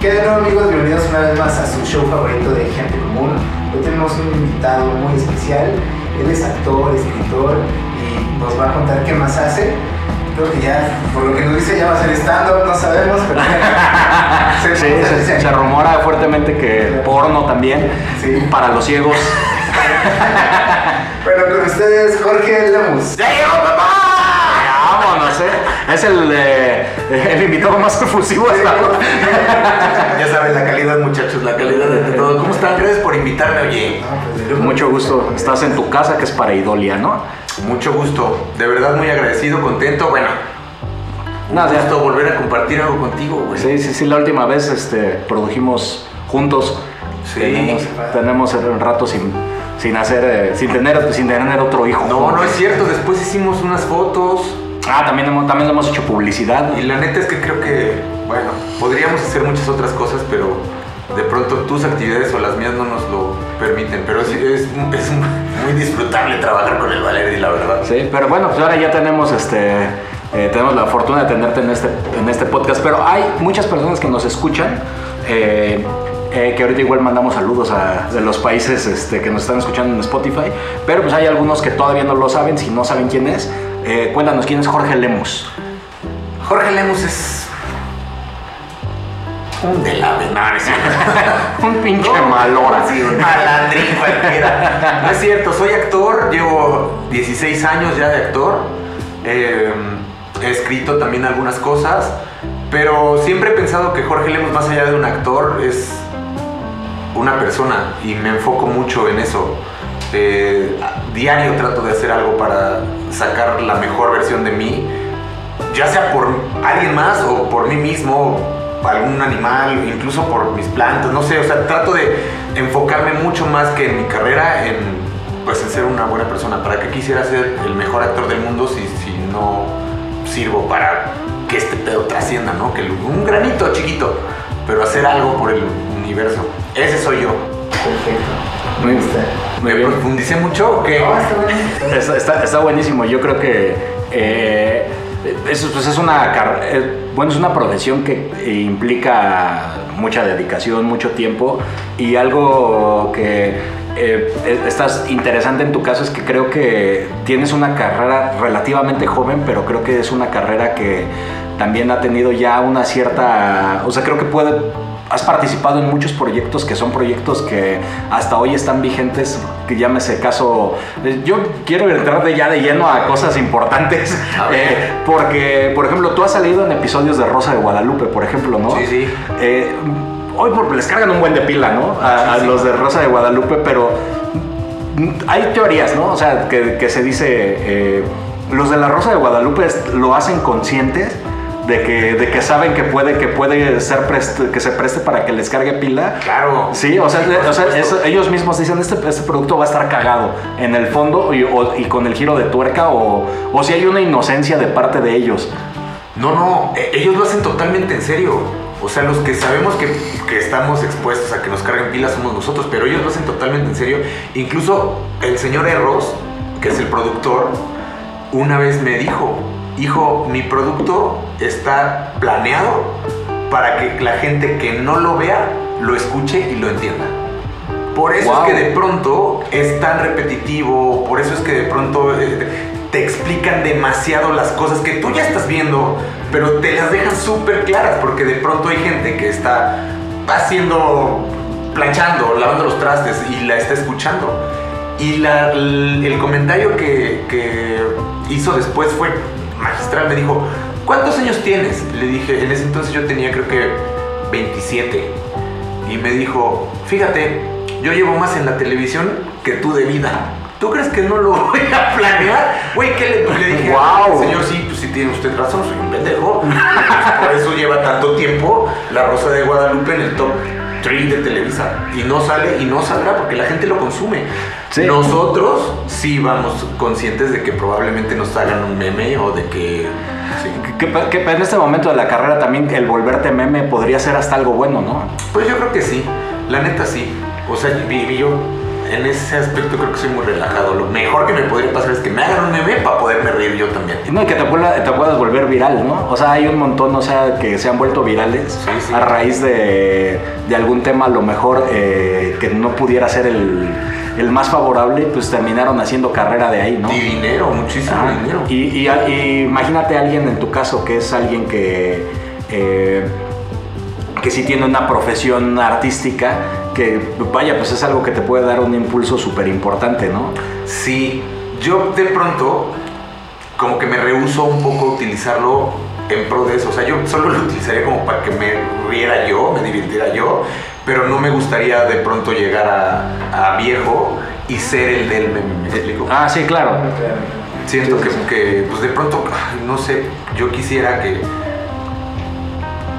¿Qué de nuevo amigos? Bienvenidos una vez más a su show favorito de Gente Común. Hoy tenemos un invitado muy especial. Él es actor, escritor y nos va a contar qué más hace. Creo que ya, por lo que nos dice, ya va a ser stand-up, no sabemos, pero... Sí, se, se rumora fuertemente que porno también, Sí. para los ciegos. Pero con ustedes, Jorge Lemus. ¡Ya llegó papá! Vámonos, ¿eh? Es el, eh, el invitado más efusivo hasta ahora. Ya saben la calidad, muchachos, la calidad de todo. ¿Cómo están? Gracias por invitarme, oye. Pues. Mucho gusto. Estás en tu casa, que es para Idolia, ¿no? Mucho gusto. De verdad, muy agradecido, contento. Bueno, un Nada, ya. gusto volver a compartir algo contigo, güey. Sí, sí, sí. La última vez este, produjimos juntos. Sí. Tenemos, tenemos un rato sin, sin hacer, eh, sin tener, sin tener otro hijo. No, no es cierto. Después hicimos unas fotos. Ah, también hemos, también hemos hecho publicidad. Y la neta es que creo que, bueno, podríamos hacer muchas otras cosas, pero de pronto tus actividades o las mías no nos lo permiten. Pero sí, es, es muy disfrutable trabajar con el Valeri, la verdad. Sí, pero bueno, pues ahora ya tenemos este. eh, tenemos la fortuna de tenerte en este, en este podcast, pero hay muchas personas que nos escuchan, eh, eh, que ahorita igual mandamos saludos a de los países este, que nos están escuchando en Spotify, pero pues hay algunos que todavía no lo saben, si no saben quién es, eh, cuéntanos quién es Jorge Lemus. Jorge Lemus es un de la no, no es cierto. Un pinche No, malora. Sí, un malandrín cualquiera. No es cierto, soy actor, llevo 16 años ya de actor. Eh, he escrito también algunas cosas, pero siempre he pensado que Jorge Lemos, más allá de un actor, es una persona y me enfoco mucho en eso. A- diario trato de hacer algo para sacar la mejor versión de mí, ya sea por alguien más o por mí mismo, algún animal, incluso por mis plantas, no sé, o sea, trato de enfocarme mucho más que en mi carrera en, pues, en ser una buena persona. ¿Para qué quisiera ser el mejor actor del mundo si, si no sirvo para que este pedo trascienda, ¿no? Que un granito chiquito, pero hacer algo por el universo. Ese soy yo. Perfecto. Muy Me ¿Me profundicé mucho o qué? No, está. Está, está- está buenísimo. Yo creo que eh, eso pues, es una eh, bueno es una profesión que implica mucha dedicación, mucho tiempo y algo que eh, es- estás interesante en tu caso es que creo que tienes una carrera relativamente joven, pero creo que es una carrera que también ha tenido ya una cierta, o sea, creo que puede Has participado en muchos proyectos que son proyectos que hasta hoy están vigentes, que llámese caso... eh, Yo quiero entrar de ya de lleno a cosas importantes, eh, porque, por ejemplo, tú has salido en episodios de Rosa de Guadalupe, por ejemplo, ¿no? Sí, sí. Eh, hoy les cargan un buen de pila, ¿no? A, los de Rosa de Guadalupe, pero hay teorías, ¿no? O sea, que, que se dice, eh, los de la Rosa de Guadalupe lo hacen conscientes de que, de que saben que puede, que puede ser que se preste para que les cargue pila. Claro. Sí, o sea, o eso- ellos mismos dicen, este, este producto va a estar cagado en el fondo y, o- y con el giro de tuerca o, o si hay una inocencia de parte de ellos. No, no, e- ellos lo hacen totalmente en serio. O sea, los que sabemos que, que estamos expuestos a que nos carguen pilas somos nosotros, pero ellos lo hacen totalmente en serio. Incluso el señor Erros, que es el productor, una vez me dijo, hijo, mi producto está planeado para que la gente que no lo vea lo escuche y lo entienda. Por eso Wow. es que de pronto es tan repetitivo, por eso es que de pronto eh, te explican demasiado las cosas que tú ya estás viendo, pero te las dejan súper claras, porque de pronto hay gente que está haciendo, planchando, lavando los trastes y la está escuchando. Y la- el, el comentario que, que hizo después fue magistral, me dijo, ¿cuántos años tienes? Le dije, en ese entonces yo tenía creo que 27. Y me dijo, fíjate, yo llevo más en la televisión que tú de vida. ¿Tú crees que no lo voy a planear? Güey, ¿qué le, le dije? Guau. Señor, sí, pues sí tiene usted razón, soy un pendejo. Por eso lleva tanto tiempo La Rosa de Guadalupe en el top 3 de Televisa. Y no sale y no saldrá porque la gente lo consume. Sí. Nosotros sí vamos conscientes de que probablemente nos hagan un meme o de que... sí. Que, que en este momento de la carrera también el volverte meme podría ser hasta algo bueno, ¿no? Pues yo creo que sí, la neta sí. O sea, vi yo en ese aspecto creo que soy muy relajado. Lo mejor que me podría pasar es que me hagan un meme para poderme reír yo también. No, y que te, pueda- te puedas volver viral, ¿no? O sea, hay un montón, o sea, que se han vuelto virales Sí, sí. a raíz de, de algún tema, a lo mejor eh, que no pudiera ser el, el más favorable, pues terminaron haciendo carrera de ahí, ¿no? Y dinero, muchísimo Ah, dinero. y, y- y imagínate a alguien en tu caso que es alguien que, eh, que sí tiene una profesión artística, que vaya, pues es algo que te puede dar un impulso súper importante, ¿no? Sí, yo de pronto como que me rehuso un poco a utilizarlo en pro de eso. O sea, yo solo lo utilizaría como para que me riera yo, me divirtiera yo, pero no me gustaría de pronto llegar a, a viejo y ser el del meme, ¿me explico? Ah, sí, claro. Siento que, que, pues de pronto, no sé, yo quisiera que,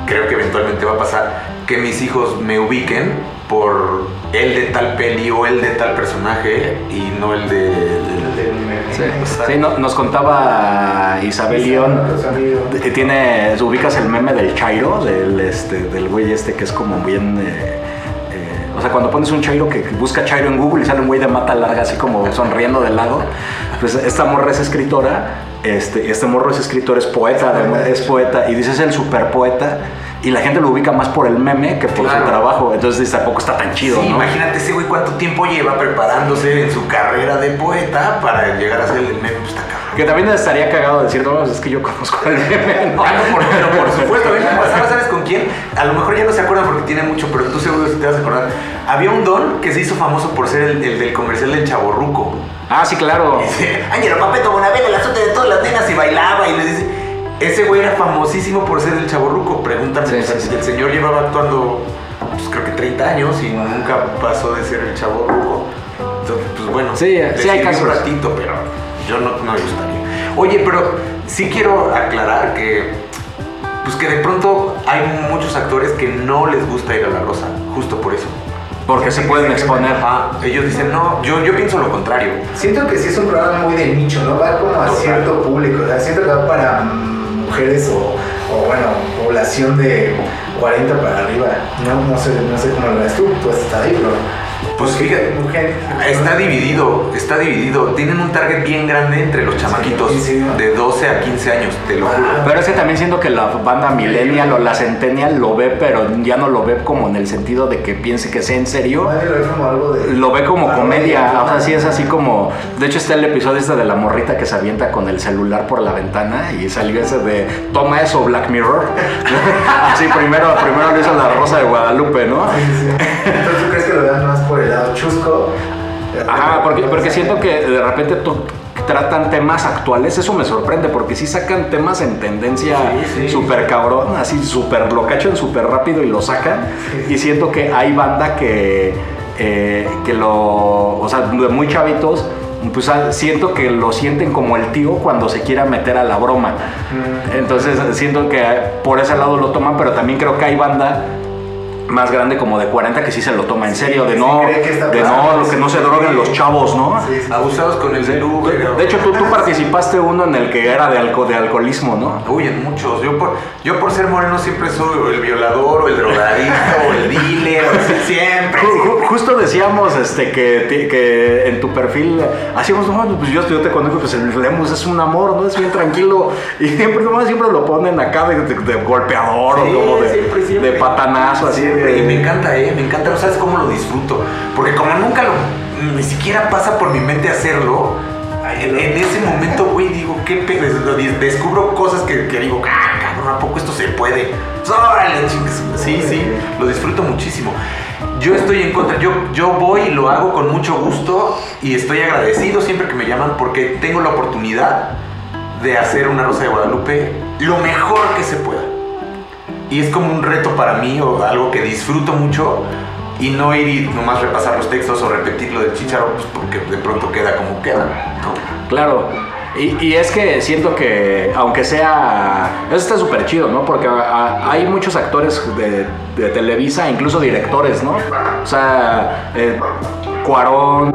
creo que eventualmente va a pasar, que mis hijos me ubiquen por el de tal peli o el de tal personaje y no el de... del- Sí, Sí, no- nos contaba Isabel León. eh, Tiene, ubicas el meme del Chairo, del, este, del güey este que es como bien... eh, o sea, cuando pones un Chairo que que busca Chairo en Google y sale un güey de mata larga así como sonriendo de lado, pues esta morra es escritora, este, este morro es escritor, es poeta, es poeta, y dices el super poeta, y la gente lo ubica más por el meme que por Claro. su trabajo, entonces tampoco está tan chido, Sí, ¿no? imagínate ese güey cuánto tiempo lleva preparándose en su carrera de poeta para llegar a ser el meme, pues. Que también estaría cagado decir, no, es que yo conozco el meme, ¿no? Ah, no, por, pero por supuesto, ¿sabes con quién? A lo mejor ya no se acuerdan porque tiene mucho, pero tú seguro sí te vas a acordar. Había un don que se hizo famoso por ser el, el del comercial del chaborruco. Ah, sí, claro. Dice, Ángelo Papeto Bonavena, el azote de todas las nenas y bailaba y le dice... Ese güey era famosísimo por ser el chaborruco. Pregúntame, Sí, sí, sí. el señor llevaba actuando, pues creo que 30 años y nunca pasó de ser el chaborruco. Entonces, pues bueno, Sí, sí hay casos. un ratito, pero yo no, no me gustaría. Oye, pero sí quiero aclarar que, pues que de pronto hay muchos actores que no les gusta ir a la rosa, justo por eso. Porque se pueden exponer. Ajá, ellos dicen, no, yo, yo pienso lo contrario. Siento que sí es un programa muy de nicho, ¿no? Va como a Total. cierto público, o sea, siento que va para mujeres o, o, bueno, población de 40 para arriba. No, no sé, no sé cómo lo ves tú, tú estás ahí, pero... Pues fíjate, mujer, Está dividido, está dividido. Tienen un target bien grande entre los chamaquitos sí, sí. de 12 a 15 años, te lo juro. Ah. Pero es que también siento que la banda millennial o la centennial lo ve, pero ya no lo ve como en el sentido de que piense que sea en serio. Lo ve como comedia, o sea, sí es así como... De hecho está el episodio este de la morrita que se avienta con el celular por la ventana y salió ese de toma eso Black Mirror. así primero, primero lo hizo la Rosa de Guadalupe, ¿no? Ajá, porque, porque siento que de repente tratan temas actuales, eso me sorprende, porque sí sacan temas en tendencia Sí, sí. súper cabrón, así súper, lo cachan súper rápido y lo sacan, y siento que hay banda que, eh, que lo, o sea, de muy chavitos, pues ah, siento que lo sienten como el tío cuando se quiera meter a la broma. Entonces siento que por ese lado lo toman, pero también creo que hay banda más grande como de 40 que sí se lo toma en serio, de no, cree que está de no, que no se droguen los chavos, ¿no? Sí, sí. Abusados con el Uber. De, de hecho, tú, tú participaste uno en el que era de, alco- de alcoholismo, ¿no? Uy, en muchos. Yo por, yo por ser moreno siempre soy el violador o el drogadicto o el dealer, o sea, siempre. Ju- ju- Justo decíamos este, que, que en tu perfil hacíamos, no, pues yo, yo te conozco, pues el Lemus es un amor, ¿no? Es bien tranquilo. Y siempre, siempre lo ponen acá de, de- de golpeador Sí, o como de, siempre, siempre. de patanazo, así Siempre, y me encanta, ¿eh? Me encanta, no sabes cómo lo disfruto. Porque como nunca lo, ni siquiera pasa por mi mente hacerlo, en, en ese momento, güey, digo, ¿qué pedo? Des- Descubro cosas que, que digo, ah, cabrón, ¿a poco esto se puede? ¡Órale, chingues! Sí, sí, lo disfruto muchísimo. Yo estoy en contra, yo, yo voy y lo hago con mucho gusto y estoy agradecido siempre que me llaman porque tengo la oportunidad de hacer una Rosa de Guadalupe lo mejor que se pueda. Y es como un reto para mí o algo que disfruto mucho y no ir y nomás repasar los textos o repetir lo del chicharo, pues porque de pronto queda como queda, ¿no? Claro. Y, es que siento que, aunque sea. Eso está súper chido, ¿no? Porque hay muchos actores de, de Televisa, incluso directores, ¿no? O sea, eh, Cuarón,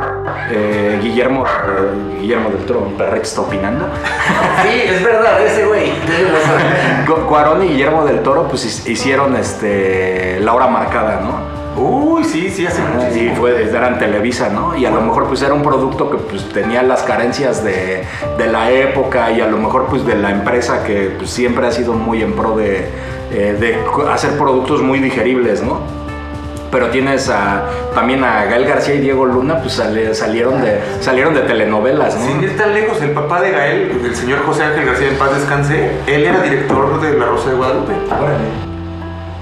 eh, Guillermo, eh, Guillermo del Toro, perrito está opinando. Sí, es verdad, ese güey. Cu- Cuarón y Guillermo del Toro, pues hicieron este, La Hora Marcada, ¿no? Uy, sí, sí, hace Y muchísimo. fue, era en Televisa, ¿no? Y a lo mejor pues era un producto que pues tenía las carencias de, de la época y a lo mejor pues de la empresa que pues, siempre ha sido muy en pro de, eh, de hacer productos muy digeribles, ¿no? Pero tienes a, también a Gael García y Diego Luna, pues sale- salieron, de, salieron de telenovelas, ¿no? Sin ir tan lejos, el papá de Gael, el señor José Ángel García en paz descanse, él era director de La Rosa de Guadalupe. Órale.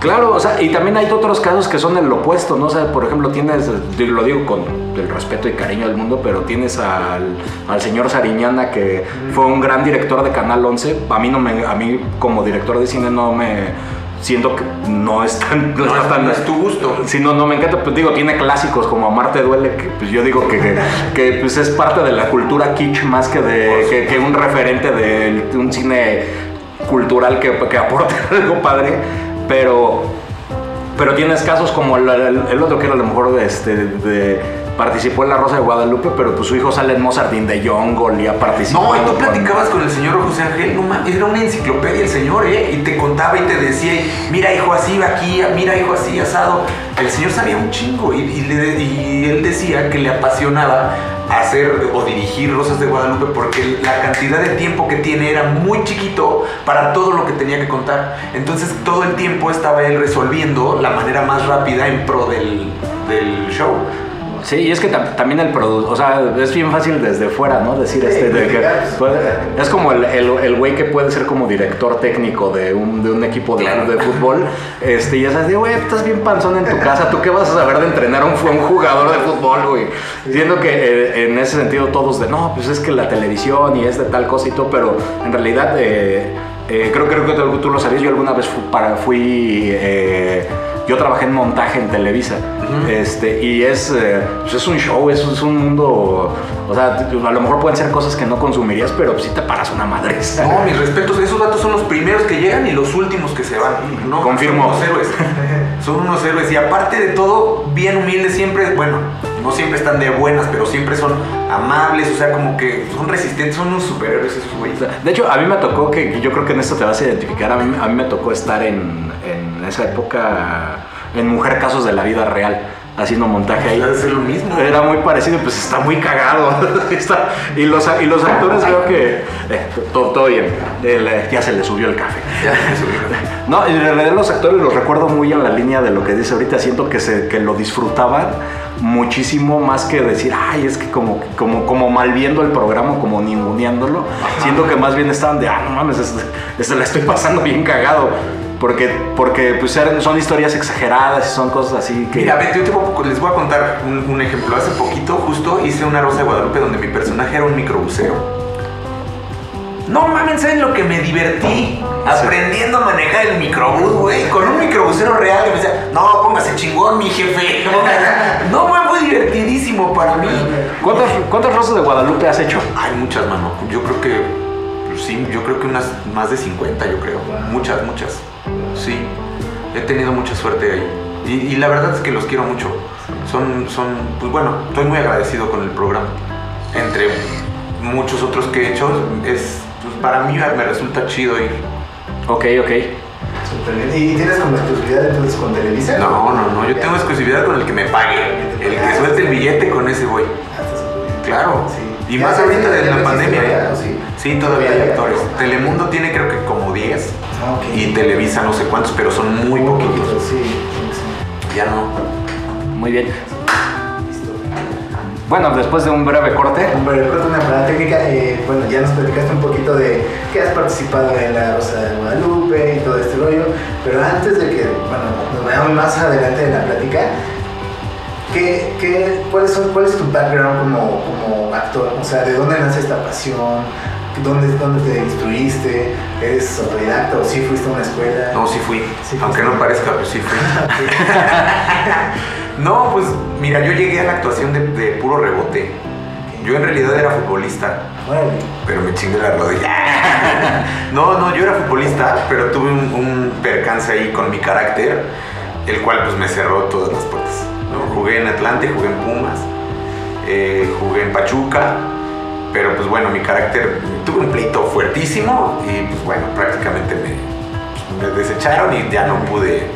Claro, o sea, y también hay otros casos que son el opuesto, ¿no? O sea, por ejemplo, tienes, lo digo con el respeto y cariño del mundo, pero tienes al, al señor Sariñana, que fue un gran director de Canal 11. A mí, no me, a mí como director de cine no me... Siento que no es tan... No está es- tan- no es tu gusto. Sí, no, no me encanta, pues digo, tiene clásicos como Amarte Duele, que pues yo digo que, que, que, pues es parte de la cultura kitsch más que de que, que un referente de, un cine cultural que, que aporte algo padre, pero, pero tienes casos como el, el- el otro que era a lo mejor de, este, de- participó en La Rosa de Guadalupe, pero pues su hijo sale en Mozart in the Jungle y ha participado. No, y tú platicabas con el señor José Ángel, no mames, era una enciclopedia el señor, ¿eh? Y te contaba y te decía, mira hijo así, aquí, mira hijo así, asado. El señor sabía un chingo y, y le- y él decía que le apasionaba hacer o dirigir Rosas de Guadalupe porque la cantidad de tiempo que tiene era muy chiquito para todo lo que tenía que contar. Entonces todo el tiempo estaba él resolviendo la manera más rápida en pro del, del show. Sí, y es que tam- también el producto, o sea, es bien fácil desde fuera, ¿no? Decir Sí, este, de que criticar, puede- pues, es como el, el, el güey que puede ser como director técnico de un, de un equipo de, Claro. de fútbol, este, y ya sabes, de, güey, estás bien panzón en tu casa, ¿tú qué vas a saber de entrenar a un, un jugador de fútbol, güey? Siendo que eh, en ese sentido todos de, no, pues es que la televisión y es de tal cosa y todo, pero en realidad eh, eh, creo, creo que tú, tú lo sabías, yo alguna vez fu- para, fui... eh, yo trabajé en montaje en Televisa este, y es, eh, pues es un show, es, es un mundo, o sea, a lo mejor pueden ser cosas que no consumirías, pero sí te paras una madre. No, mis respetos, esos datos son los primeros que llegan y los últimos que se van. No, Confirmo. Son unos héroes. Son unos héroes. Y aparte de todo, bien humildes siempre, bueno, no siempre están de buenas, pero siempre son amables, o sea, como que son resistentes, son unos superhéroes esos güeyes. De hecho, a mí me tocó que yo creo que en esto te vas a identificar. A mí, a mí me tocó estar en, en esa época en Mujer Casos de la Vida Real, haciendo montaje ahí. Debe ser lo mismo. Era muy parecido, pues está muy cagado. Está- y, los, y los actores veo que eh, todo, todo bien. El, eh, ya se le subió el café. No, en realidad los actores los recuerdo muy en la línea de lo que dice ahorita. Siento que, se, que lo disfrutaban muchísimo más que decir, ay, es que como, como, como mal viendo el programa, como ninguneándolo. Siento que más bien estaban de, ah, no mames, es, es- la estoy pasando bien cagado. Porque, porque pues, son historias exageradas y son cosas así que... Mira, yo te voy les voy a contar un, un ejemplo. Hace poquito justo hice una Rosa de Guadalupe donde mi personaje era un microbusero. No mames, ¿saben lo que me divertí? Aprendiendo a manejar el microbús, güey. Con un microbusero real que me decía, no, póngase chingón, mi jefe. No, man, fue divertidísimo para mí. ¿Cuántas, ¿Cuántas rosas de Guadalupe has hecho? Hay muchas, mano. Yo creo que, pues, sí, yo creo que unas más de 50, yo creo. Muchas, muchas. Sí, he tenido mucha suerte ahí. Y, y la verdad es que los quiero mucho. Son, son, pues bueno, estoy muy agradecido con el programa. Entre muchos otros que he hecho, es, pues, para mí me resulta chido ir. Ok, ok. Súper bien. ¿Y tienes como exclusividad entonces con Televisa? No, no, no, yo tengo exclusividad con el que me pague. El que suelte el billete con ese voy. Ah. Claro. Y más ahorita de la pandemia. ¿Verdad? ¿eh? ¿O sí? Todavía hay actores. Telemundo tiene creo que como 10. Ah. Y Televisa no sé cuántos, pero son muy poquitos. Sí, sí. Ya no. Muy bien. Listo. Bueno, después de un breve corte, Hombre, recuerdo una parada técnica. eh, bueno, ya nos platicaste un poquito de que has participado en la Rosa de Guadalupe y todo este rollo. Pero antes de que, bueno, nos vayamos más adelante en la plática, ¿qué, qué, cuál, es, ¿cuál es tu background como, como actor? O sea, ¿de dónde nace esta pasión? ¿Dónde, ¿Dónde te instruiste? ¿Eres autodidacta o sí fuiste a una escuela? No, sí fui. Sí Aunque no parezca, pues sí fui. no, pues mira, yo llegué a la actuación de, de puro rebote. Yo en realidad era futbolista, pero me chingué la rodilla. no, no, yo era futbolista, pero tuve un, un percance ahí con mi carácter, el cual pues me cerró todas las puertas. ¿no? Jugué en Atlante, jugué en Pumas, eh, jugué en Pachuca, pero pues bueno, mi carácter, tuve un pleito fuertísimo y pues bueno, prácticamente me, me desecharon y ya no pude.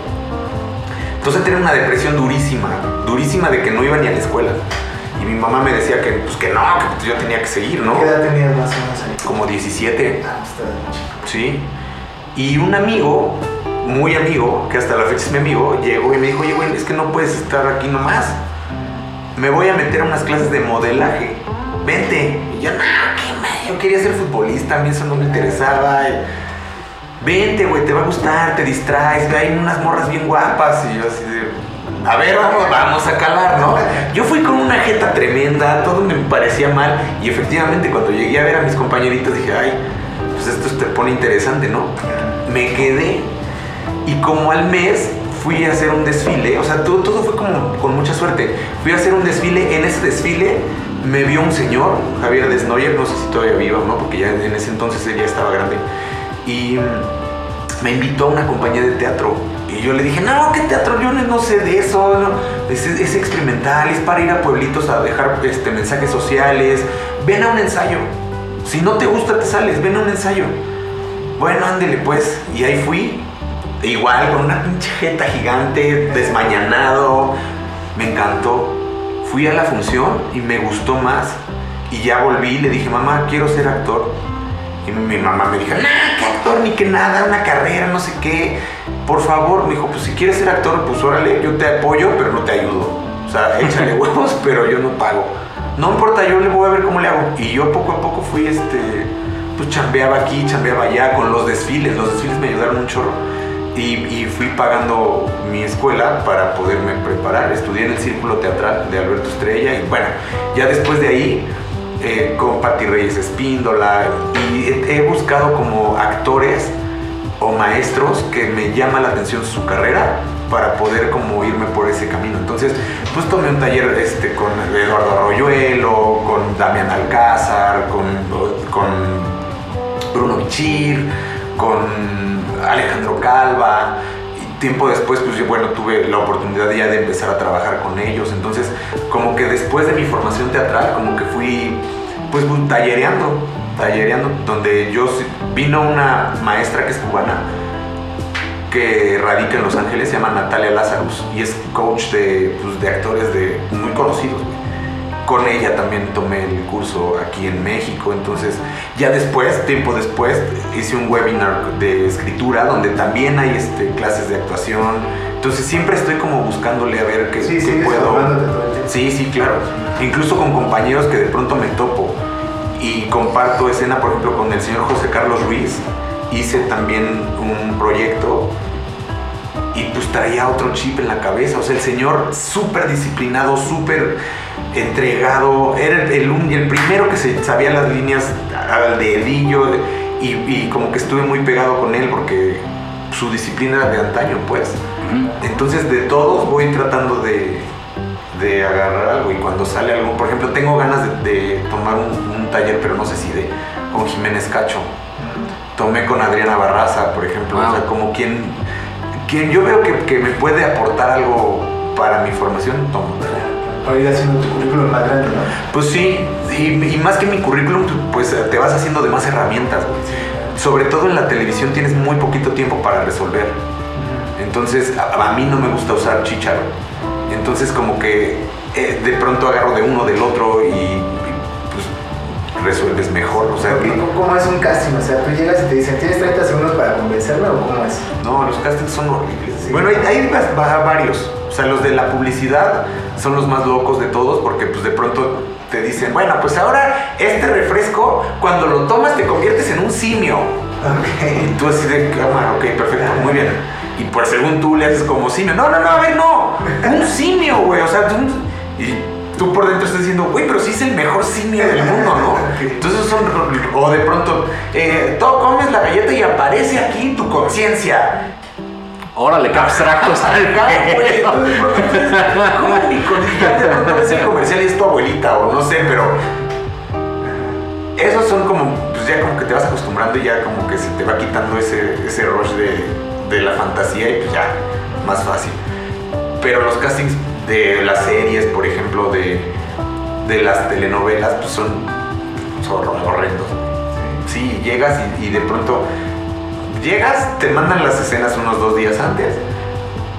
Entonces tenía una depresión durísima, durísima de que no iba ni a la escuela. Y mi mamá me decía que, pues, que no, que pues, yo tenía que seguir, ¿no? ¿Qué edad tenías más o menos ahí? Como 17, Ah, chico. ¿sí? Y un amigo, muy amigo, que hasta la fecha es mi amigo, llegó y me dijo, oye, güey, es que no puedes estar aquí nomás. Me voy a meter a unas clases de modelaje. Vente. Y yo, no, qué yo quería ser futbolista, a mí eso no me interesaba. Vente, güey, te va a gustar, te distraes, hay unas morras bien guapas. Y yo así de, a ver, vamos, vamos a calar, ¿no? Yo fui con una jeta tremenda, todo me parecía mal. Y efectivamente, cuando llegué a ver a mis compañeritos, dije, ay, pues esto te pone interesante, ¿no? Me quedé y como al mes fui a hacer un desfile, o sea, todo, todo fue como con mucha suerte. Fui a hacer un desfile, en ese desfile me vio un señor, Javier Desnoyer, no sé si todavía viva no, porque ya en ese entonces él ya estaba grande. Y me invitó a una compañía de teatro. Y yo le dije, no, ¿qué teatro? Yo no, sé de eso. es experimental, es para ir a pueblitos a dejar este, mensajes sociales. Ven a un ensayo. Si no te gusta, te sales. Ven a un ensayo. Bueno, ándele pues. Y ahí fui. Igual, con una pinche jeta gigante, desmañanado. Me encantó. Fui a la función y me gustó más. Y ya volví y le dije, mamá, quiero ser actor. Y mi mamá me dijo, nah, qué actor, ni que nada, una carrera, no sé qué. Por favor, me dijo, pues si quieres ser actor, pues órale, yo te apoyo, pero no te ayudo. O sea, échale huevos, pero yo no pago. No importa, yo le voy a ver cómo le hago. Y yo poco a poco fui, este, pues chambeaba aquí, chambeaba allá con los desfiles. Los desfiles me ayudaron un chorro. Y, fui pagando mi escuela para poderme preparar. Estudié en el Círculo Teatral de Alberto Estrella y bueno, ya después de ahí eh, con Patti Reyes Espíndola y he, he buscado como actores o maestros que me llama la atención su carrera para poder como irme por ese camino. Entonces, pues tomé un taller este, con Eduardo Arroyuelo, con Damián Alcázar, con, con Bruno Bichir, con Alejandro Calva. Tiempo después, pues bueno, tuve la oportunidad ya de empezar a trabajar con ellos. Entonces, como que después de mi formación teatral, como que fui, pues, tallereando, tallereando, donde yo, vino una maestra que es cubana, que radica en Los Ángeles, se llama Natalia Lazarus, y es coach de, pues, de actores de, muy conocidos. Con ella también tomé el curso aquí en México, entonces ya después, tiempo después, hice un webinar de escritura donde también hay este, clases de actuación. Entonces siempre estoy como buscándole a ver qué, Sí, qué puedo. Sí, sí, claro. Incluso con compañeros que de pronto me topo y comparto escena, por ejemplo, con el señor José Carlos Ruiz. Hice también un proyecto y pues traía otro chip en la cabeza. O sea, el señor súper disciplinado, súper entregado. Era el, el, primero que se sabía las líneas al dedillo y, y como que estuve muy pegado con él porque su disciplina era de antaño, pues. Entonces, de todos voy tratando de, de agarrar algo y cuando sale algo, por ejemplo, tengo ganas de, de tomar un, un taller, pero no sé si de con Jiménez Cacho. Tomé con Adriana Barraza, por ejemplo, Wow. o sea, como quien, quien yo veo que, que me puede aportar algo para mi formación, tomo. Para ir haciendo tu currículum más grande, ¿no? Pues sí, y, y más que mi currículum, pues te vas haciendo de más herramientas. Sobre todo en la televisión tienes muy poquito tiempo para resolver. Entonces, a, a mí no me gusta usar chicharo. Entonces, como que eh, de pronto agarro de uno, del otro y, resuelves mejor. O sea, no, ¿Cómo es un casting? O sea, tú llegas y te dicen, ¿tienes 30 segundos para convencerme o cómo es? no, los castings son horribles. Sí. Bueno, hay, hay va- va- varios. O sea, los de la publicidad son los más locos de todos porque pues de pronto te dicen, bueno, pues ahora este refresco, cuando lo tomas te conviertes en un simio. Y Ok. tú así de cámara, ok, perfecto, muy bien. Y pues según tú le haces como simio. No, no, no, a ver, no. Un simio, güey. O sea, tú, y tú por dentro estás diciendo, güey, pero sí es el mejor simio del mundo, ¿no? Entonces son, o de pronto, eh, tú comes la galleta y aparece aquí tu conciencia. Órale, qué abstracto está el güey. De pronto ves el comercial y es tu abuelita o no sé, pero esos son como, pues ya como que te vas acostumbrando y ya como que se te va quitando ese, ese rush de, de la fantasía y pues ya, más fácil. Pero los castings de las series, por ejemplo, de, de las telenovelas, pues son, son horrendos. Sí, llegas y, y de pronto llegas, te mandan las escenas unos dos días antes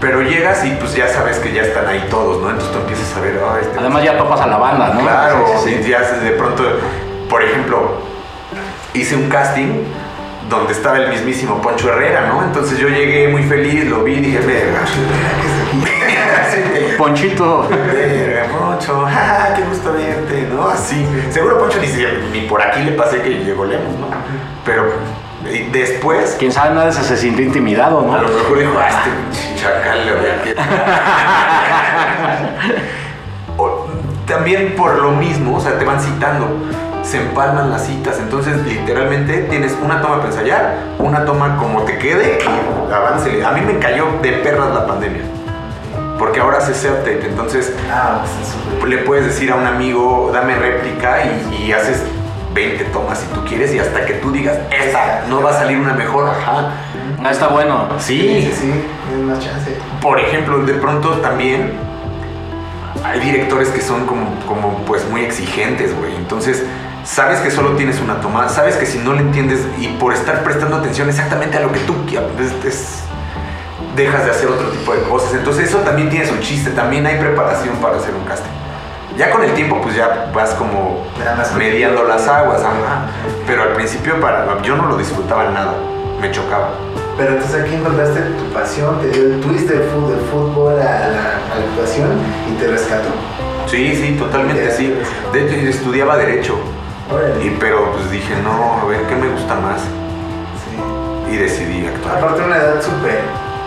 Pero llegas y pues ya sabes que ya están ahí todos, ¿no? Entonces tú empiezas a ver, "Ah, este Además ya topas a la banda, ¿no? Claro, Sí, sí, sí. ya de pronto, por ejemplo, hice un casting donde estaba el mismísimo Poncho Herrera, ¿no? Entonces yo llegué muy feliz, lo vi y dije, verga, Verga, Ponchito. verga, Poncho, ah, qué gusto verte, ¿no? Así. Seguro Poncho ni, ni por aquí le pasé que llegó lejos, ¿no? Pero después, Quién sabe, nadie se, se sintió intimidado, ¿no? a lo mejor dijo, ah, este chacal, le voy a O- También por lo mismo, o sea, te van citando, se empalman las citas, entonces literalmente tienes una toma para ensayar, una toma como te quede y avance. A mí me cayó de perras la pandemia, porque ahora hace self-tape, entonces Ah, pues es le puedes decir a un amigo, dame réplica y, y haces 20 tomas si tú quieres y hasta que tú digas, esta no va a salir una mejor, ajá. Ah, está bueno. Sí, sí, sí, tienes más chance. Por ejemplo, de pronto también hay directores que son como, como pues muy exigentes, güey. Entonces, sabes que solo tienes una toma, sabes que si no le entiendes y por estar prestando atención exactamente a lo que tú quieras, es- es- dejas de hacer otro tipo de cosas. Entonces, eso también tiene su chiste, también hay preparación para hacer un casting. Ya con el tiempo, pues ya vas como mediando las aguas, ajá. Pero al principio para yo no lo disfrutaba nada, me chocaba. Pero entonces aquí encontraste tu pasión, te dio el twist del fútbol, del fútbol a la, a la actuación y te rescató. Sí, sí, totalmente sí. De hecho, yo estudiaba Derecho. Órale. Y, pero pues dije, no, a ver, ¿qué me gusta más? Sí. Y decidí actuar. Aparte una edad súper,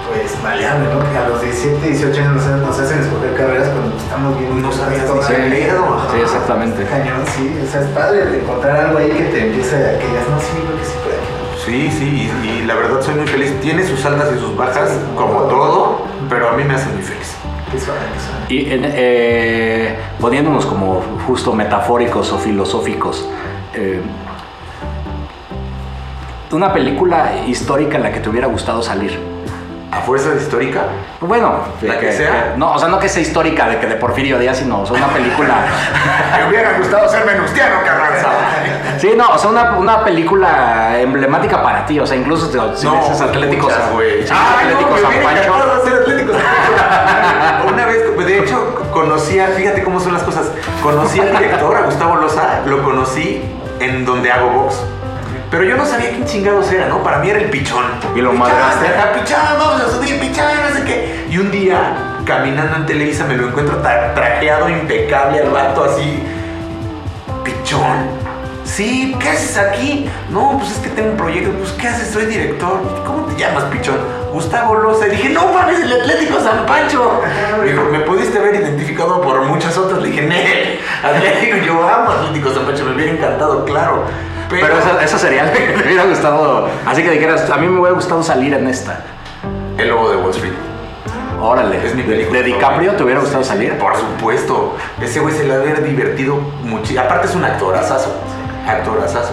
pues, maleable, ¿no? Que a los 17, 18 años nos, hacen escoger carreras cuando estamos bien No sabías ni pedo, ajá. Sí, exactamente. Cañón, sí, o sea, es padre de encontrar algo ahí que te empiece a que digas, no, sí, creo que sí puede. Sí, sí, y, y la verdad soy muy feliz. Tiene sus altas y sus bajas, Sí, como todo. todo, pero a mí me hace muy feliz. Qué suave, qué suave. Y en- eh, poniéndonos como justo metafóricos o filosóficos, eh, una película histórica en la que te hubiera gustado salir. A fuerza histórica, Bueno, de La que sea. no, o sea, no que sea histórica de que de Porfirio Díaz, sino o sea, una película. me hubiera gustado ser venustiano, Carranza. sí, no, o sea, una, una película emblemática para ti, o sea, incluso si si dices Atlético güey. Ay, Atlético no, San Pancho. Una vez, pues, de hecho, conocí a, fíjate cómo son las cosas. Conocí al director, a Gustavo Loza, lo conocí en donde hago box. Pero yo no sabía quién chingados era, ¿no? Para mí era el pichón. Y lo ajá, Pichón, vamos a subir, pichón, no sé qué. Y un día, caminando en Televisa, me lo encuentro tra- trajeado impecable al vato así. Pichón. Sí, ¿qué haces aquí? No, pues es que tengo un proyecto. Pues, ¿qué haces? Soy director. ¿Cómo te llamas, pichón? Gustavo Loza. Y dije, no mames, el Atlético San Pancho. Me dijo, me pudiste haber identificado por muchas otras. Le dije, Nel, Atlético, yo amo Atlético San Pancho. Me hubiera encantado, claro. Pero, Pero esa, esa sería la que te hubiera gustado. Así que dijeras, a mí me hubiera gustado salir en esta. El lobo de Wall Street. Órale. Es mi ¿De, película. de DiCaprio te hubiera gustado salir? Por supuesto. Ese güey se le hubiera divertido muchísimo. Aparte es un actorazazo. Actorazazo.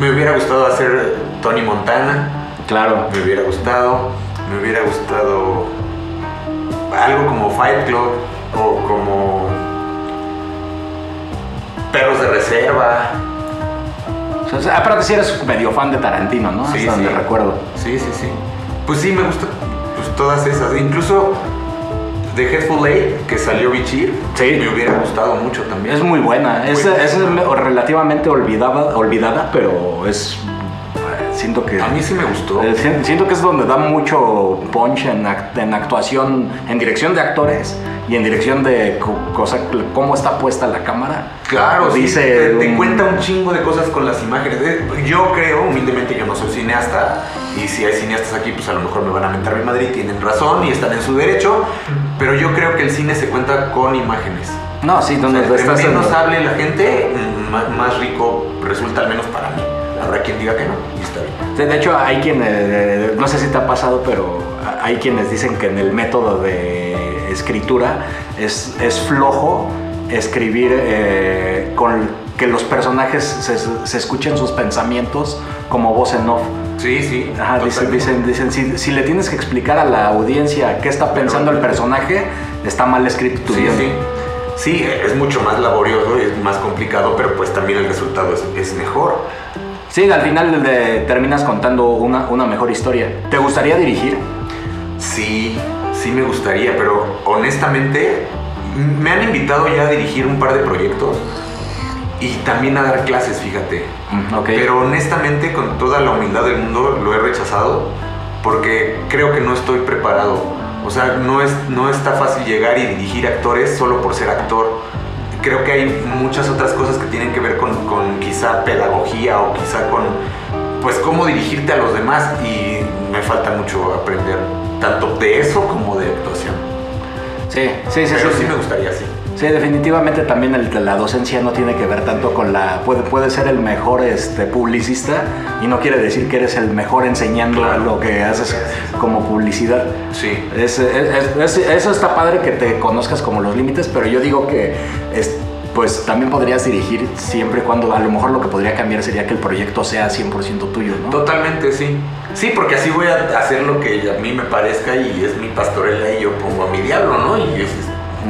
Me hubiera gustado hacer Tony Montana. Claro. Me hubiera gustado. Me hubiera gustado algo como Fight Club o como Perros de Reserva. Sea, aparte si eres medio fan de Tarantino, ¿no? Sí, Hasta donde sí. recuerdo. Sí, sí, sí. Pues sí, me gustan pues, todas esas. Incluso The Headful Eight, que salió Bichir, Sí. me hubiera gustado mucho también. Es muy buena. Es, es relativamente olvidada, olvidada, pero es... Siento que... A mí sí me gustó. Eh, si- Siento que es donde da mucho punch en, act- en actuación, en dirección de actores y en dirección de co- cosa, cómo está puesta la cámara. Claro, sí, dice te, te un- cuenta un chingo de cosas con las imágenes. Eh, Yo creo, humildemente, yo no soy cineasta. Y si hay cineastas aquí, pues a lo mejor me van a mentar mi madre y tienen razón y están en su derecho. Pero yo creo que el cine se cuenta con imágenes. No, sí, O donde sea, entre estás en- menos hable la gente, mm, más rico resulta, al menos para mí. Habrá quien diga que no, y está bien. De hecho, hay quienes, eh, no sé si te ha pasado, pero hay quienes dicen que en el método de escritura es, es flojo escribir eh, con que los personajes se, se escuchen sus pensamientos como voz en off. Sí, sí. Ajá, dicen, dicen, dicen si, si le tienes que explicar a la audiencia qué está pensando el personaje, está mal escrito tu Sí, guion. sí. Sí, es mucho más laborioso, es más complicado, pero pues también el resultado es, es mejor. Sí, al final de- terminas contando una, una mejor historia. ¿Te gustaría dirigir? Sí, sí me gustaría, pero honestamente me han invitado ya a dirigir un par de proyectos y también a dar clases, fíjate. Pero honestamente, con toda la humildad del mundo, lo he rechazado porque creo que no estoy preparado. O sea, no, es, no está fácil llegar y dirigir actores solo por ser actor. Creo que hay muchas otras cosas que tienen que ver con, con quizá pedagogía o quizá con, pues, cómo dirigirte a los demás y me falta mucho aprender, tanto de eso como de actuación. Sí, sí, sí. Pero sí, sí me gustaría, sí. Sí, definitivamente también el la docencia no tiene que ver tanto con la... Puede, puede ser el mejor este, publicista y no quiere decir que eres el mejor enseñando Claro. lo que haces como publicidad. Sí. Es- es- es- eso está padre que te conozcas como los límites, pero yo digo que es- pues también podrías dirigir siempre y cuando a lo mejor lo que podría cambiar sería que el proyecto sea 100% tuyo, ¿no? Totalmente, sí. Sí, porque así voy a hacer lo que a mí me parezca y es mi pastorela y yo pongo a mi diablo, ¿no? Y es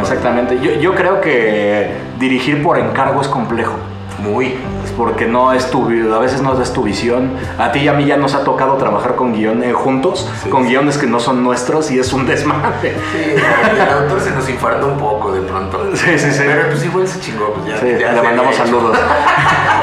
Exactamente. Yo, yo creo que dirigir por encargo es complejo. Muy. Es porque no es tu a veces no es tu visión. A ti y a mí ya nos ha tocado trabajar con guiones juntos, Sí, con sí. guiones que no son nuestros y es un desmadre. Sí, el autor se nos infarta un poco de pronto. Sí, sí, sí. Pero pues igual se chingó, pues ya. Sí, ya le se mandamos hecho. saludos.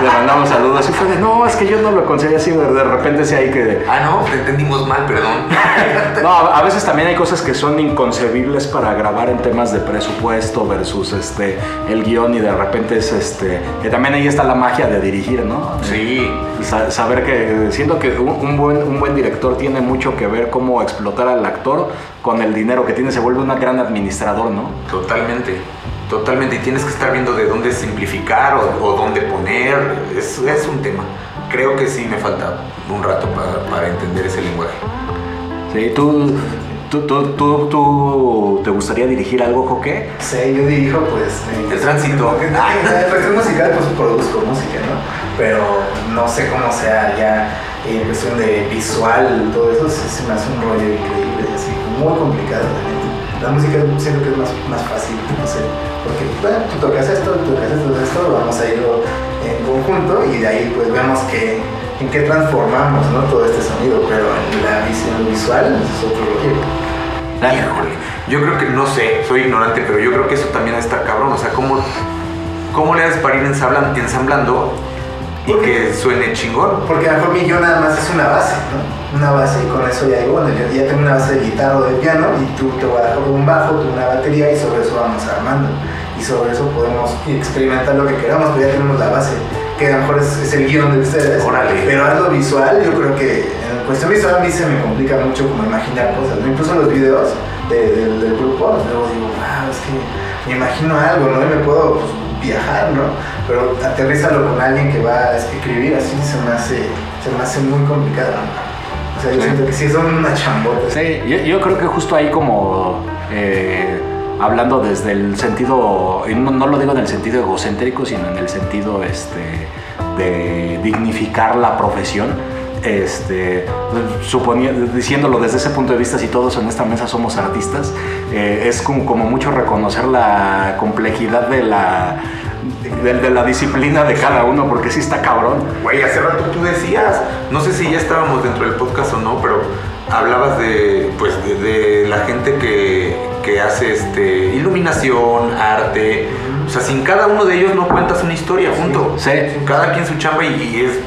le mandamos saludos. Y fue de, no, es que yo no lo concebí así, de, repente sí hay que... Ah, no, te entendimos mal, perdón. No, a veces también hay cosas que son inconcebibles para grabar en temas de presupuesto versus este el guion y de repente es este que también está la magia de dirigir, ¿no? Sí. Sa- saber que siento que un, un buen un buen director tiene mucho que ver cómo explotar al actor con el dinero que tiene se vuelve un gran administrador, ¿no? Totalmente, totalmente. Y tienes que estar viendo de dónde simplificar o, o dónde poner. Es, es un tema. Creo que sí me falta un rato para, para entender ese lenguaje. Sí, tú tú, tú, tú, tú- te gustaría dirigir algo, Joque? Sí, yo dirijo pues... eh, El tránsito. La cuestión musical pues produzco música, ¿no? Pero no sé cómo sea ya en cuestión de visual, todo eso se, se me hace un rollo increíble, así, muy complicado. La música siento que es más, más fácil, no sé, porque bueno, tú tocas esto, tú tocas esto, esto, vamos a irlo en conjunto y de ahí pues vemos que, en qué transformamos ¿no? todo este sonido, pero en la visión visual es otro rollo. Híjole, yo creo que, no sé, soy ignorante, pero yo creo que eso también está cabrón. O sea, ¿cómo, cómo le haces para ir ensamblan- ensamblando y que suene chingón? Porque a lo mejor mi yo nada más es una base, ¿no? Una base y con eso ya digo, bueno, yo ya tengo una base de guitarra o de piano y tú te vas a dejar un bajo, tú una batería y sobre eso vamos armando. Y sobre eso podemos experimentar lo que queramos, pero ya tenemos la base, que a lo mejor es, es el guion de ustedes. Órale. Pero algo visual, yo creo que en cuestión visual a mí se me complica mucho como imaginar cosas, ¿no? Incluso los videos de- del- del grupo, luego digo, wow, es que me imagino algo, ¿no? Y me puedo pues, viajar, ¿no? Pero aterrízalo con alguien que va a escribir, así se me hace, se me hace muy complicado. O sea, yo Sí. siento que sí son una chambota. Sí, yo, yo creo que justo ahí como eh, hablando desde el sentido, no, no lo digo en el sentido egocéntrico, sino en el sentido este, de dignificar la profesión. Este, suponía- diciéndolo desde ese punto de vista, si todos en esta mesa somos artistas, eh, es como, como mucho reconocer la complejidad de la, de, de la disciplina de cada uno, porque sí está cabrón. Güey, hace rato tú decías, no sé si ya estábamos dentro del podcast o no, pero hablabas de, pues, de, de la gente que, que hace este, iluminación, arte. O sea, sin cada uno de ellos no cuentas una historia junto. Sí. Cada quien su chamba y, y es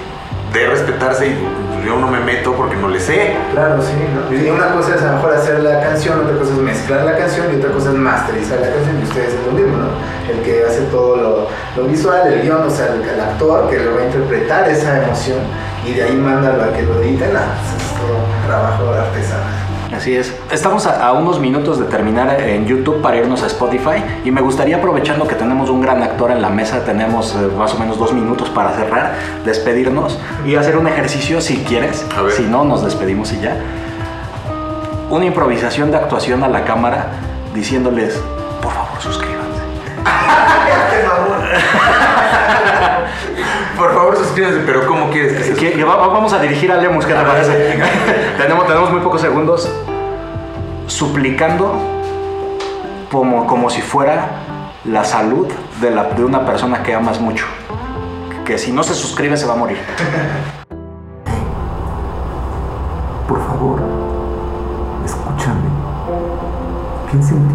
de respetarse y yo no me meto porque no le sé. Claro, sí. ¿no? Y una cosa es a lo mejor hacer la canción, otra cosa es mezclar la canción y otra cosa es masterizar la canción. Y ustedes es lo mismo, ¿no? El que hace todo lo, lo visual, el guion, o sea, el, el actor que lo va a interpretar esa emoción y de ahí mándalo a que lo editen. Ah, pues es todo un trabajo artesanal. Así es. Estamos a, a unos minutos de terminar en YouTube para irnos a Spotify y me gustaría aprovechando que tenemos un gran actor en la mesa, tenemos eh, más o menos dos minutos para cerrar, despedirnos y hacer un ejercicio si quieres. A ver. Si no, nos despedimos y ya. Una improvisación de actuación a la cámara diciéndoles, por favor, suscríbanse. Por favor, suscríbanse, pero ¿cómo quieres que se Que- vamos a dirigir a Lemus, ¿qué te Ah, parece? tenemos, tenemos muy pocos segundos suplicando como, como si fuera la salud de, la, de una persona que amas mucho. Que si no se suscribe se va a morir. Por favor, escúchame. piensa en ti.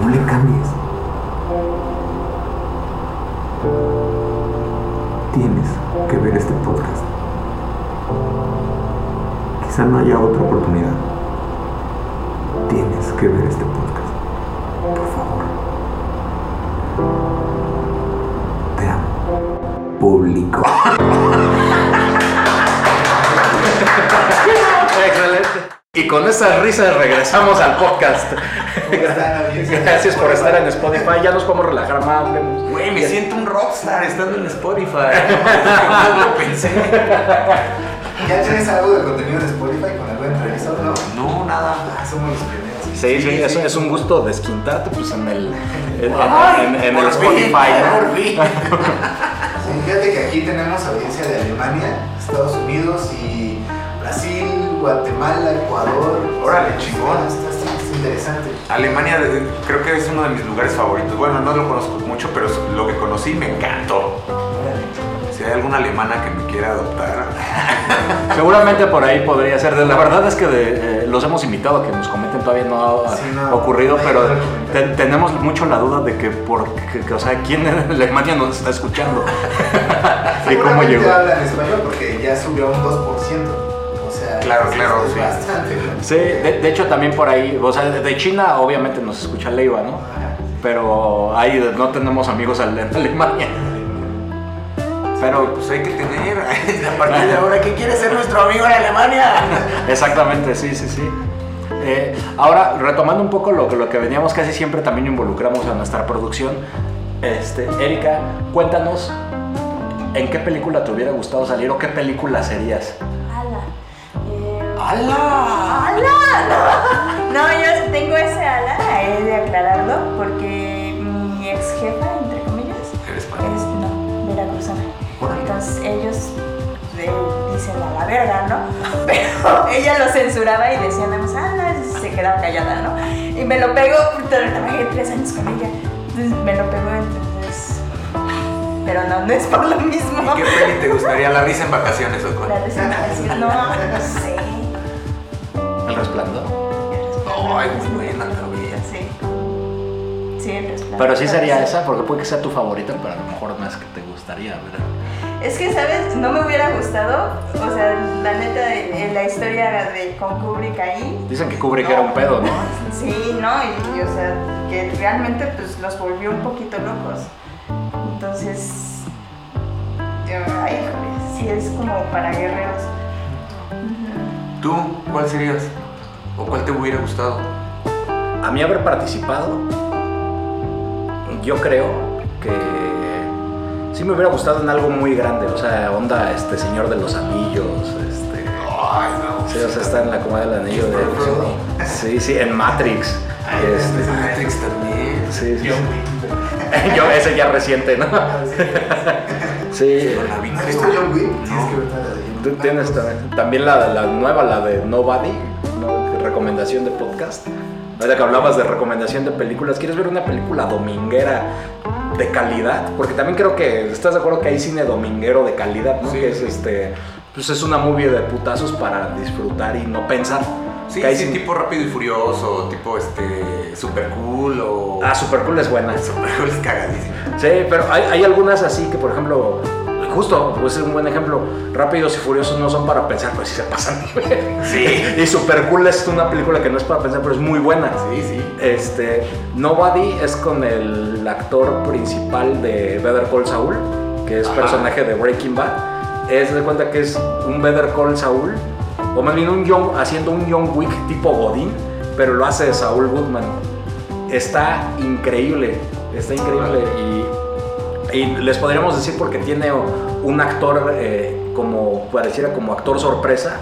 No le cambies. Quizá no haya otra oportunidad. Tienes que ver este podcast. Por favor. Te amo. Público. Excelente. Y con esas risas regresamos al podcast. Gracias por estar en Spotify. Ya nos podemos relajar más. Güey, me siento un rockstar estando en Spotify. No lo pensé. ¿Ya tienes algo de contenido en Spotify con algo de entrevista o no? No, nada. Ah, somos los primeros. Sí, sí, Sí, es, sí. es un gusto desquintarte pues, en el, en, Ay, en- en el fin, Spotify. ¿no? por fin. Sí, fíjate que aquí tenemos audiencia de Alemania, Estados Unidos y Brasil, Guatemala, Ecuador. Órale, chingón. Está, está- está interesante. Alemania de- creo que es uno de mis lugares favoritos. Bueno, no lo conozco mucho, pero lo que conocí me encantó. Órale. Si hay alguna alemana que me quiera adoptar, Seguramente por ahí podría ser. La verdad es que de- eh, los hemos invitado a que nos comenten, todavía no ha Sí, no, ocurrido, no pero te- tenemos mucho la duda de que, por, que- que, o sea, quién en Alemania nos está escuchando y cómo llegó. hablan español porque ya subió un 2%. O sea, Claro, es- claro, es sí. bastante. de, de hecho también por ahí, o sea, de China obviamente nos escucha Leiva, ¿no? Pero ahí no tenemos amigos al- en Alemania. Pero pues hay que tener. A partir de ahora, ¿quién quiere ser nuestro amigo en Alemania? Exactamente, sí, sí, sí. Eh, ahora, retomando un poco lo, que- lo que veníamos, casi siempre también involucramos a nuestra producción. Este, Erika, cuéntanos en qué película te hubiera gustado salir o qué película serías. ¡Hala! Eh, ¡Hala! ¡Hala! No, no, yo tengo ese ala, he de aclararlo, porque Entonces ellos eh, dicen a la verga, ¿no? Pero ella lo censuraba y decía nada más, y se quedaba callada, ¿no? Y me lo pegó, trabajé tres años con ella, entonces me lo pegó, entonces... Pero no, no es por lo mismo. ¿Y qué peli te gustaría? ¿La risa en vacaciones o cuál? La resignación, no, no sé. El resplandor. Ay, muy buena también. Sí. Sí, el resplandor. Pero sí sería esa, porque puede que sea tu favorita, pero a lo mejor no es que te gustaría, ¿verdad? Es que, ¿sabes? No me hubiera gustado, o sea, la neta, la historia de con Kubrick ahí. Dicen que Kubrick era un pedo, ¿no? Sí, ¿no? Y, y, o sea, que realmente pues los volvió un poquito locos. Entonces, ay, sí es como para guerreros. ¿Tú cuál serías? ¿O cuál te hubiera gustado? A mí haber participado, yo creo que sí me hubiera gustado en algo muy grande, o sea, onda este Señor de los Anillos, este... Ay, no. Sí, o sea, está en la comedia del anillo de... Frodo. Sí, sí, en Matrix. Este, Matrix también. sí, sí, John sí. Wick. Yo, ese ya reciente, ¿no? Sí. No la vi, ¿No has visto John Wick? Tú tienes también, también la, la nueva, la de Nobody, ¿no? recomendación de podcast. Ahorita que hablabas de recomendación de películas, ¿quieres ver una película dominguera de calidad? Porque también creo que estás de acuerdo que hay cine dominguero de calidad, ¿no? Sí, que es este, pues es una movie de putazos para disfrutar y no pensar. Sí, Que hay sí, cine- tipo rápido y furioso, tipo este. super cool o. Ah, Super Cool es buena. super cool es cagadísimo. Sí, pero hay, hay algunas así que, por ejemplo, justo, pues es un buen ejemplo. Rápidos y Furiosos no son para pensar, pero sí se pasan. Sí. y Super Cool es una película que no es para pensar, pero es muy buena. Sí, sí. Este, Nobody es con el actor principal de Better Call Saul, que es Ajá. personaje de Breaking Bad. Es de cuenta que es un Better Call Saul, o más bien un John, haciendo un John Wick tipo Godín, pero lo hace Saul Goodman. Está increíble, está increíble y, y les podríamos decir porque tiene un actor eh, como pareciera como actor sorpresa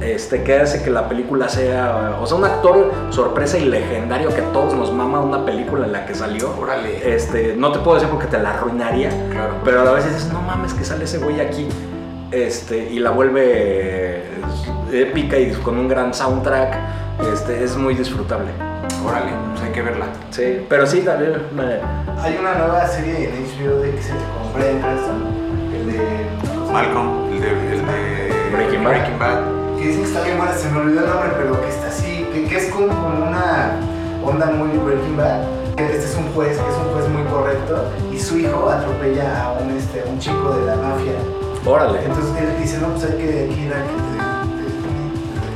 este, que hace que la película sea, o sea, un actor sorpresa y legendario que a todos nos mama una película en la que salió. Órale. Este, no te puedo decir porque te la arruinaría, Claro. pero a la vez dices, no mames, que sale ese güey aquí. Este, y la vuelve eh, épica y con un gran soundtrack. Este, es muy disfrutable. Órale, pues hay que verla. Sí, pero sí, también me- Hay una nueva serie en HBO de que se Bryan Cranston, el de Malcolm, el de, el de Breaking Bad. Bad. que dicen que está bien buena, se me olvidó el nombre, pero que está así, que, que es como, como una onda muy Breaking Bad. que Este es un juez, que es un juez muy correcto, y su hijo atropella a un, este, un chico de la mafia. Órale. Entonces él dice, no, pues hay que ir a que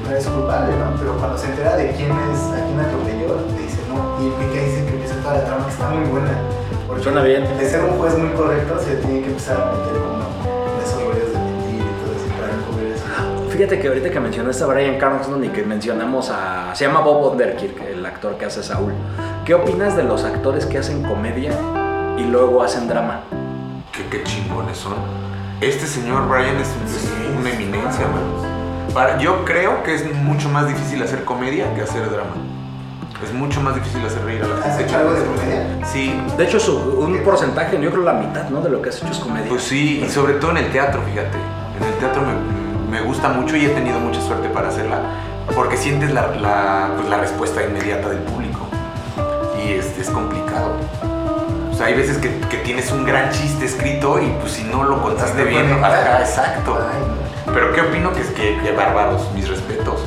no eres culpable, ¿no? Pero cuando se entera de quién es, a quién atropelló, le dice, no. Y empieza ahí dice que empieza toda la trama que está muy buena. Porque Suena bien. De ser un juez muy correcto, se tiene que empezar a meter como esos rollos de mentir y todo eso para encubrir eso. Fíjate que ahorita que mencionaste a Brian Cranston y que mencionamos a... Se llama Bob Odenkirk, el actor que hace Saúl. ¿Qué opinas de los actores que hacen comedia y luego hacen drama? Qué, qué chingones son. Este señor Brian es, es Sí, una sí. eminencia, man. Para, yo creo que es mucho más difícil hacer comedia que hacer drama. Es mucho más difícil hacer reír a la ¿Has gente. hecho algo de comedia? Sí, De hecho, su- un porcentaje, yo creo la mitad, ¿no? De lo que has hecho es comedia. Pues sí, y sobre todo en el teatro, fíjate. En el teatro me, me gusta mucho y he tenido mucha suerte para hacerla, porque sientes la, la, pues, la respuesta inmediata del público. Y es, es complicado. O sea, hay veces que, que tienes un gran chiste escrito y pues si no lo contaste No bien, ajá, exacto. Ay, no. Pero qué opino que es que, que bárbaros, mis respetos.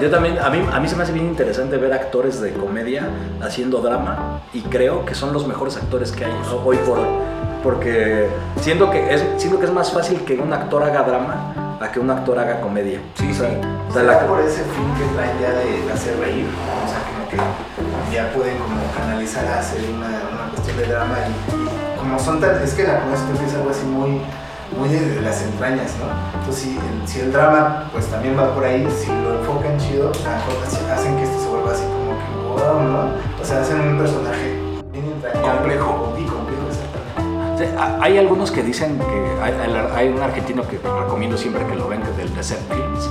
Yo también, a mí, a mí se me hace bien interesante ver actores de comedia haciendo drama y creo que son los mejores actores que hay ¿no? hoy por hoy. Porque siento que, es, siento que es más fácil que un actor haga drama a que un actor haga comedia. Sí, o sea, sí. o sea, ¿Será la- por ese fin que traen ya de hacer reír? O sea, como que ya pueden como canalizar a hacer una, una cuestión de drama y, y como son tan... Es que la comedia siempre es algo así muy, muy de, las entrañas, ¿no? Entonces si el, si el drama pues también va por ahí, si lo enfocan chido, hacen que esto se vuelva así como que wow, ¿no? O sea, hacen un personaje bien entrañable. Complejo. Y complejo, exactamente. Hay algunos que dicen que hay, hay- hay un argentino que recomiendo siempre que lo ven, que es del Desert Films,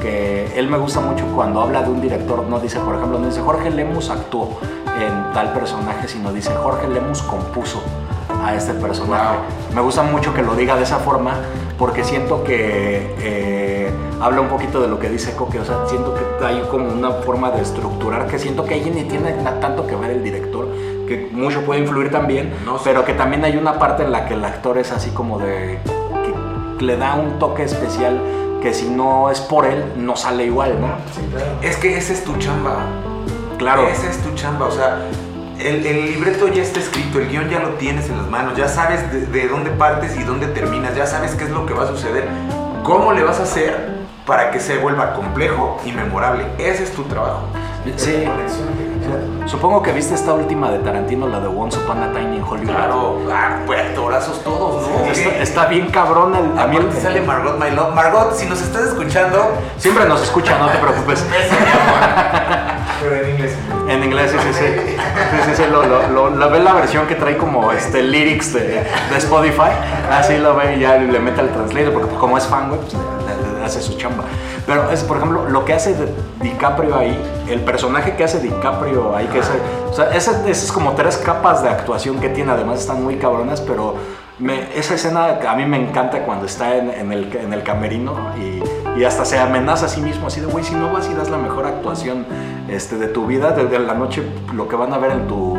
que él me gusta mucho cuando habla de un director, no dice, por ejemplo, no dice Jorge Lemus actuó en tal personaje, sino dice Jorge Lemus compuso a este personaje. Me gusta mucho que lo diga de esa forma porque siento que eh, habla un poquito de lo que dice Coque, o sea, siento que hay como una forma de estructurar que siento que ahí ni tiene tanto que ver el director, que mucho puede influir también, No sé. pero que también hay una parte en la que el actor es así como de que le da un toque especial que si no es por él no sale igual, ¿no? Sí, claro. Es que esa es tu chamba. Claro. Esa es tu chamba, o sea, el, el libreto ya está escrito, el guion ya lo tienes en las manos, ya sabes de, de dónde partes y dónde terminas, ya sabes qué es lo que va a suceder, cómo le vas a hacer para que se vuelva complejo y memorable. Ese es tu trabajo. Sí. Supongo que viste esta última de Tarantino, la de Once Upon a Time in Hollywood. Claro, ah, pues actorazos todos, ¿no? Está, bien cabrón el, a mí el- sale Margot My Love. Margot, si nos estás escuchando, Siempre nos escucha, no te preocupes. Pero en inglés. En inglés, sí, sí, sí. Sí, sí, sí, lo, lo, lo- lo ve la versión que trae como este, lyrics de, de Spotify. Así lo ve y ya le mete al translator, porque como es fan, pues hace su chamba. Pero es, por ejemplo, lo que hace DiCaprio ahí, el personaje que hace DiCaprio ahí, que es, o sea, esas es como tres capas de actuación que tiene, además están muy cabronas, pero me- esa escena a mí me encanta cuando está en, en el, en el camerino y, y hasta se amenaza a sí mismo, así de, güey, si no vas y das la mejor actuación este, de tu vida, desde la noche lo que van a ver en tu,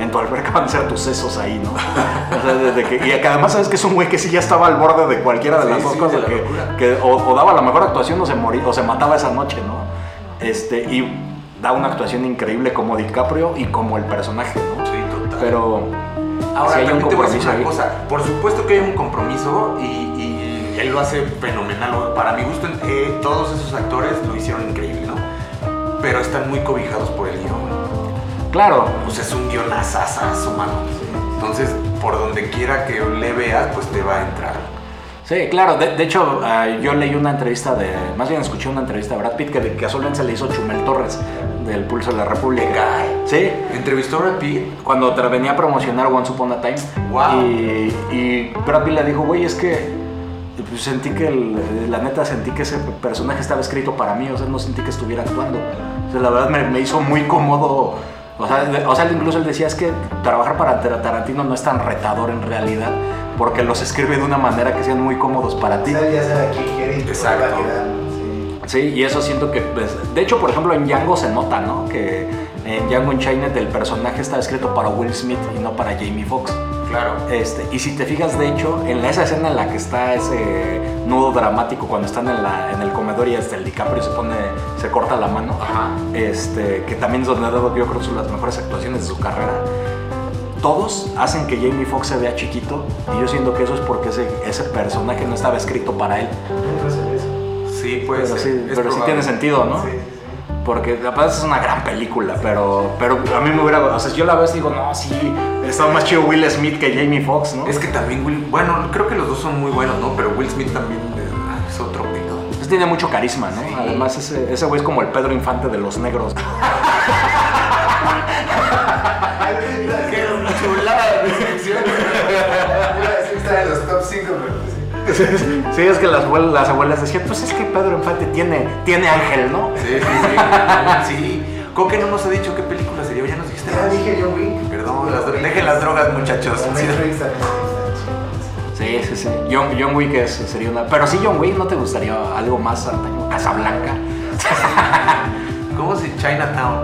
en tu alberca van a ser tus sesos ahí, ¿no? O sea, desde que, y que además sabes que es un güey que sí ya estaba al borde de cualquiera de Sí, las dos sí, cosas, la que, que o, o daba la mejor actuación o se moría, o se mataba esa noche, ¿no? Este, y da una actuación increíble como DiCaprio y como el personaje, ¿no? sí, total. Pero Ahora, sí hay un también te voy a decir compromiso una ahí. cosa. Por supuesto que hay un compromiso y él lo hace fenomenal. Para mi gusto, eh, todos esos actores lo hicieron increíble, ¿no? Pero están muy cobijados por el guion. Claro, sea, es un guion asasazo, mano. Entonces, por donde quiera que le veas, pues te va a entrar. Sí, claro. De, de hecho, ah, yo leí una entrevista de. Más bien escuché una entrevista de Brad Pitt que de casualmente se le hizo Chumel Torres del Pulso de la República. Sí, Entrevistó a Brad Pitt. cuando venía a promocionar Once Upon a Time. Wow. Y, y Brad Pitt le dijo, güey, es que pues, sentí que, el- la neta, sentí que ese personaje estaba escrito para mí, o sea, no sentí que estuviera actuando. O sea, la verdad me, me hizo muy cómodo. O sea, de- o sea, incluso él decía, es que trabajar para Tar- Tarantino no es tan retador en realidad, porque los escribe de una manera que sean muy cómodos para ti. Exacto. Sí, y eso siento que, pues, de hecho, por ejemplo, en Django se nota, ¿no? Que en Django Unchained el personaje está escrito para Will Smith y no para Jamie Foxx. Claro. Este, y si te fijas, de hecho, en esa escena en la que está ese nudo dramático cuando están en, la, en el comedor y hasta el DiCaprio se pone, se corta la mano, Ajá. este, que también es donde ha dado, yo creo, son las mejores actuaciones de su carrera. Todos hacen que Jamie Foxx se vea chiquito y yo siento que eso es porque ese, ese personaje no estaba escrito para él. Sí, puede Pero sí, Es pero sí tiene sentido, ¿no? Sí, Porque aparte es una gran película, pero, pero a mí me hubiera... O sea, yo la veo y digo, no, sí, estaba más chido Will Smith que Jamie Foxx, ¿no? Es que también Will. Bueno, creo que los dos son muy buenos, ¿no? Pero Will Smith también es otro pedo. Pues tiene mucho carisma, ¿no? Sí. Además, ese, ese güey es como el Pedro Infante de los negros. Qué chulada descripción. Iba a decir que está en los top 5, pero pues sí. Es que las abuelas, las abuelas decían, pues es que Pedro Infante tiene, tiene ángel, ¿no? Sí, sí, sí. Sí. Coque no nos ha dicho qué película sería. Ya nos dijiste. Ya dije John Wick. Perdón, las dejen las drogas, muchachos. Sí. Sí, sí, sí. John, John Wick es- sería una... Pero sí, John Wick, ¿no te gustaría algo más antaño? Casablanca. ¿Cómo se Chinatown?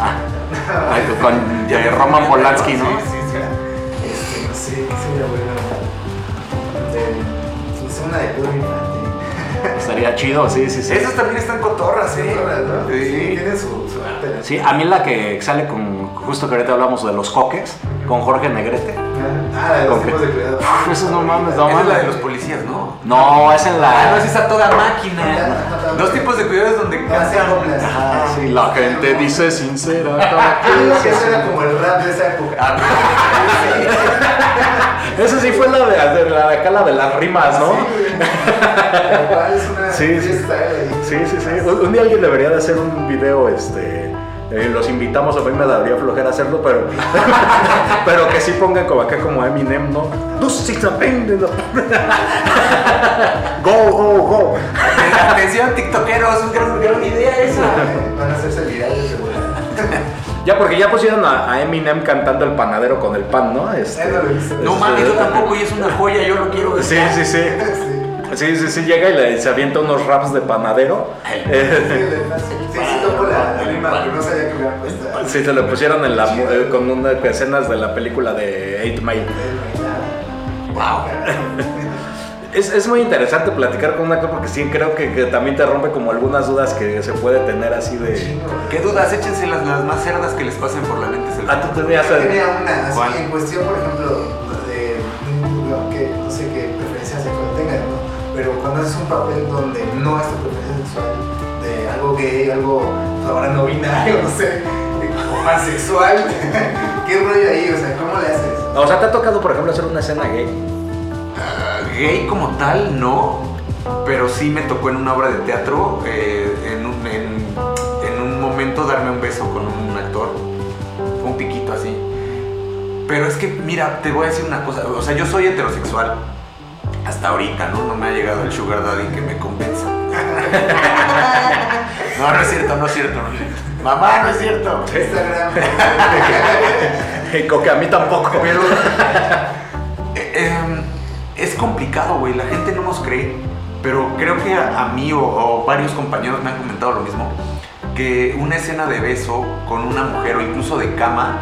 Ah, con eh, Roman Polanski, ¿no? Sí, sí, sí. Este, no sé, ¿qué sería bueno? Una de Pedro Infante. Estaría chido, sí, sí, sí. Esas también están cotorras, ¿eh? ¿no? Sí, Sí. tiene su, su arte. ¿no? Sí, a mí la que sale con, justo que ahorita hablamos de los coques, con Jorge Negrete. Ah, la de los tipos de cuidado. Uf, eso no mames, no Esa es la de mames. los policías, ¿no? No, es en Ah, la... no, es esa toda máquina. Dos tipos de cuidados donde Ah, coplas. Ah, sí, la gente dice sincera. Yo digo que eso era como el rap de esa época. Esa sí fue la de, de la de acá, la de las rimas, ¿no? Sí, güey. Sí, sí. Sí, sí. Un, un día alguien debería de hacer un video, este... eh, los invitamos, a mí me daría flojera hacerlo, pero pero que sí pongan como acá como Eminem, ¿no? Do something, ¿no? Go, go, go. Atención, tiktokeros, es gran, gran idea esa. Van a hacerse virales verdad. Ya, porque ya pusieron a, a Eminem cantando el panadero con el pan, ¿no? Este, Eh, no. No mames, yo tampoco, y es una joya, yo lo quiero. Sí, sí, sí. Sí. Sí, sí, sí, llega y le, se avienta unos raps de panadero. Sí, Eh, le- sí, sí, toco la rima, pero no sabía que sí, se lo pusieron en la, eh, con una escenas de la película de 8 Mile. Wow. Es, es muy interesante platicar con una cosa porque sí creo que, que también te rompe como algunas dudas que se puede tener así de... ¿Qué dudas? Échense las, las más cerdas que les pasen por la mente. se las- Ah, tú tenías... Yo tenía una, así, ¿Cuál? en cuestión, por ejemplo, de, no, que, no sé qué preferencia sexual tengan, ¿no? Pero cuando haces un papel donde no es tu preferencia sexual, de algo gay, algo ahora no binario, no sé, o pansexual, ¿qué rollo ahí? O sea, ¿cómo le haces? O sea, ¿te ha tocado, por ejemplo, hacer una escena gay? Gay como tal, no. Pero sí me tocó en una obra de teatro, eh, en, un, en, en un momento darme un beso con un actor. Un piquito así. Pero es que, mira, te voy a decir una cosa. O sea, yo soy heterosexual. Hasta ahorita, ¿no? No me ha llegado el sugar daddy que me compensa. No, no es cierto, no es cierto. no es cierto. Mamá, no es cierto. Instagram. Que a mí tampoco. Pero eh, em, es complicado, güey. La gente no nos cree. Pero creo que a, mí o, varios compañeros me han comentado lo mismo. Que una escena de beso con una mujer o incluso de cama,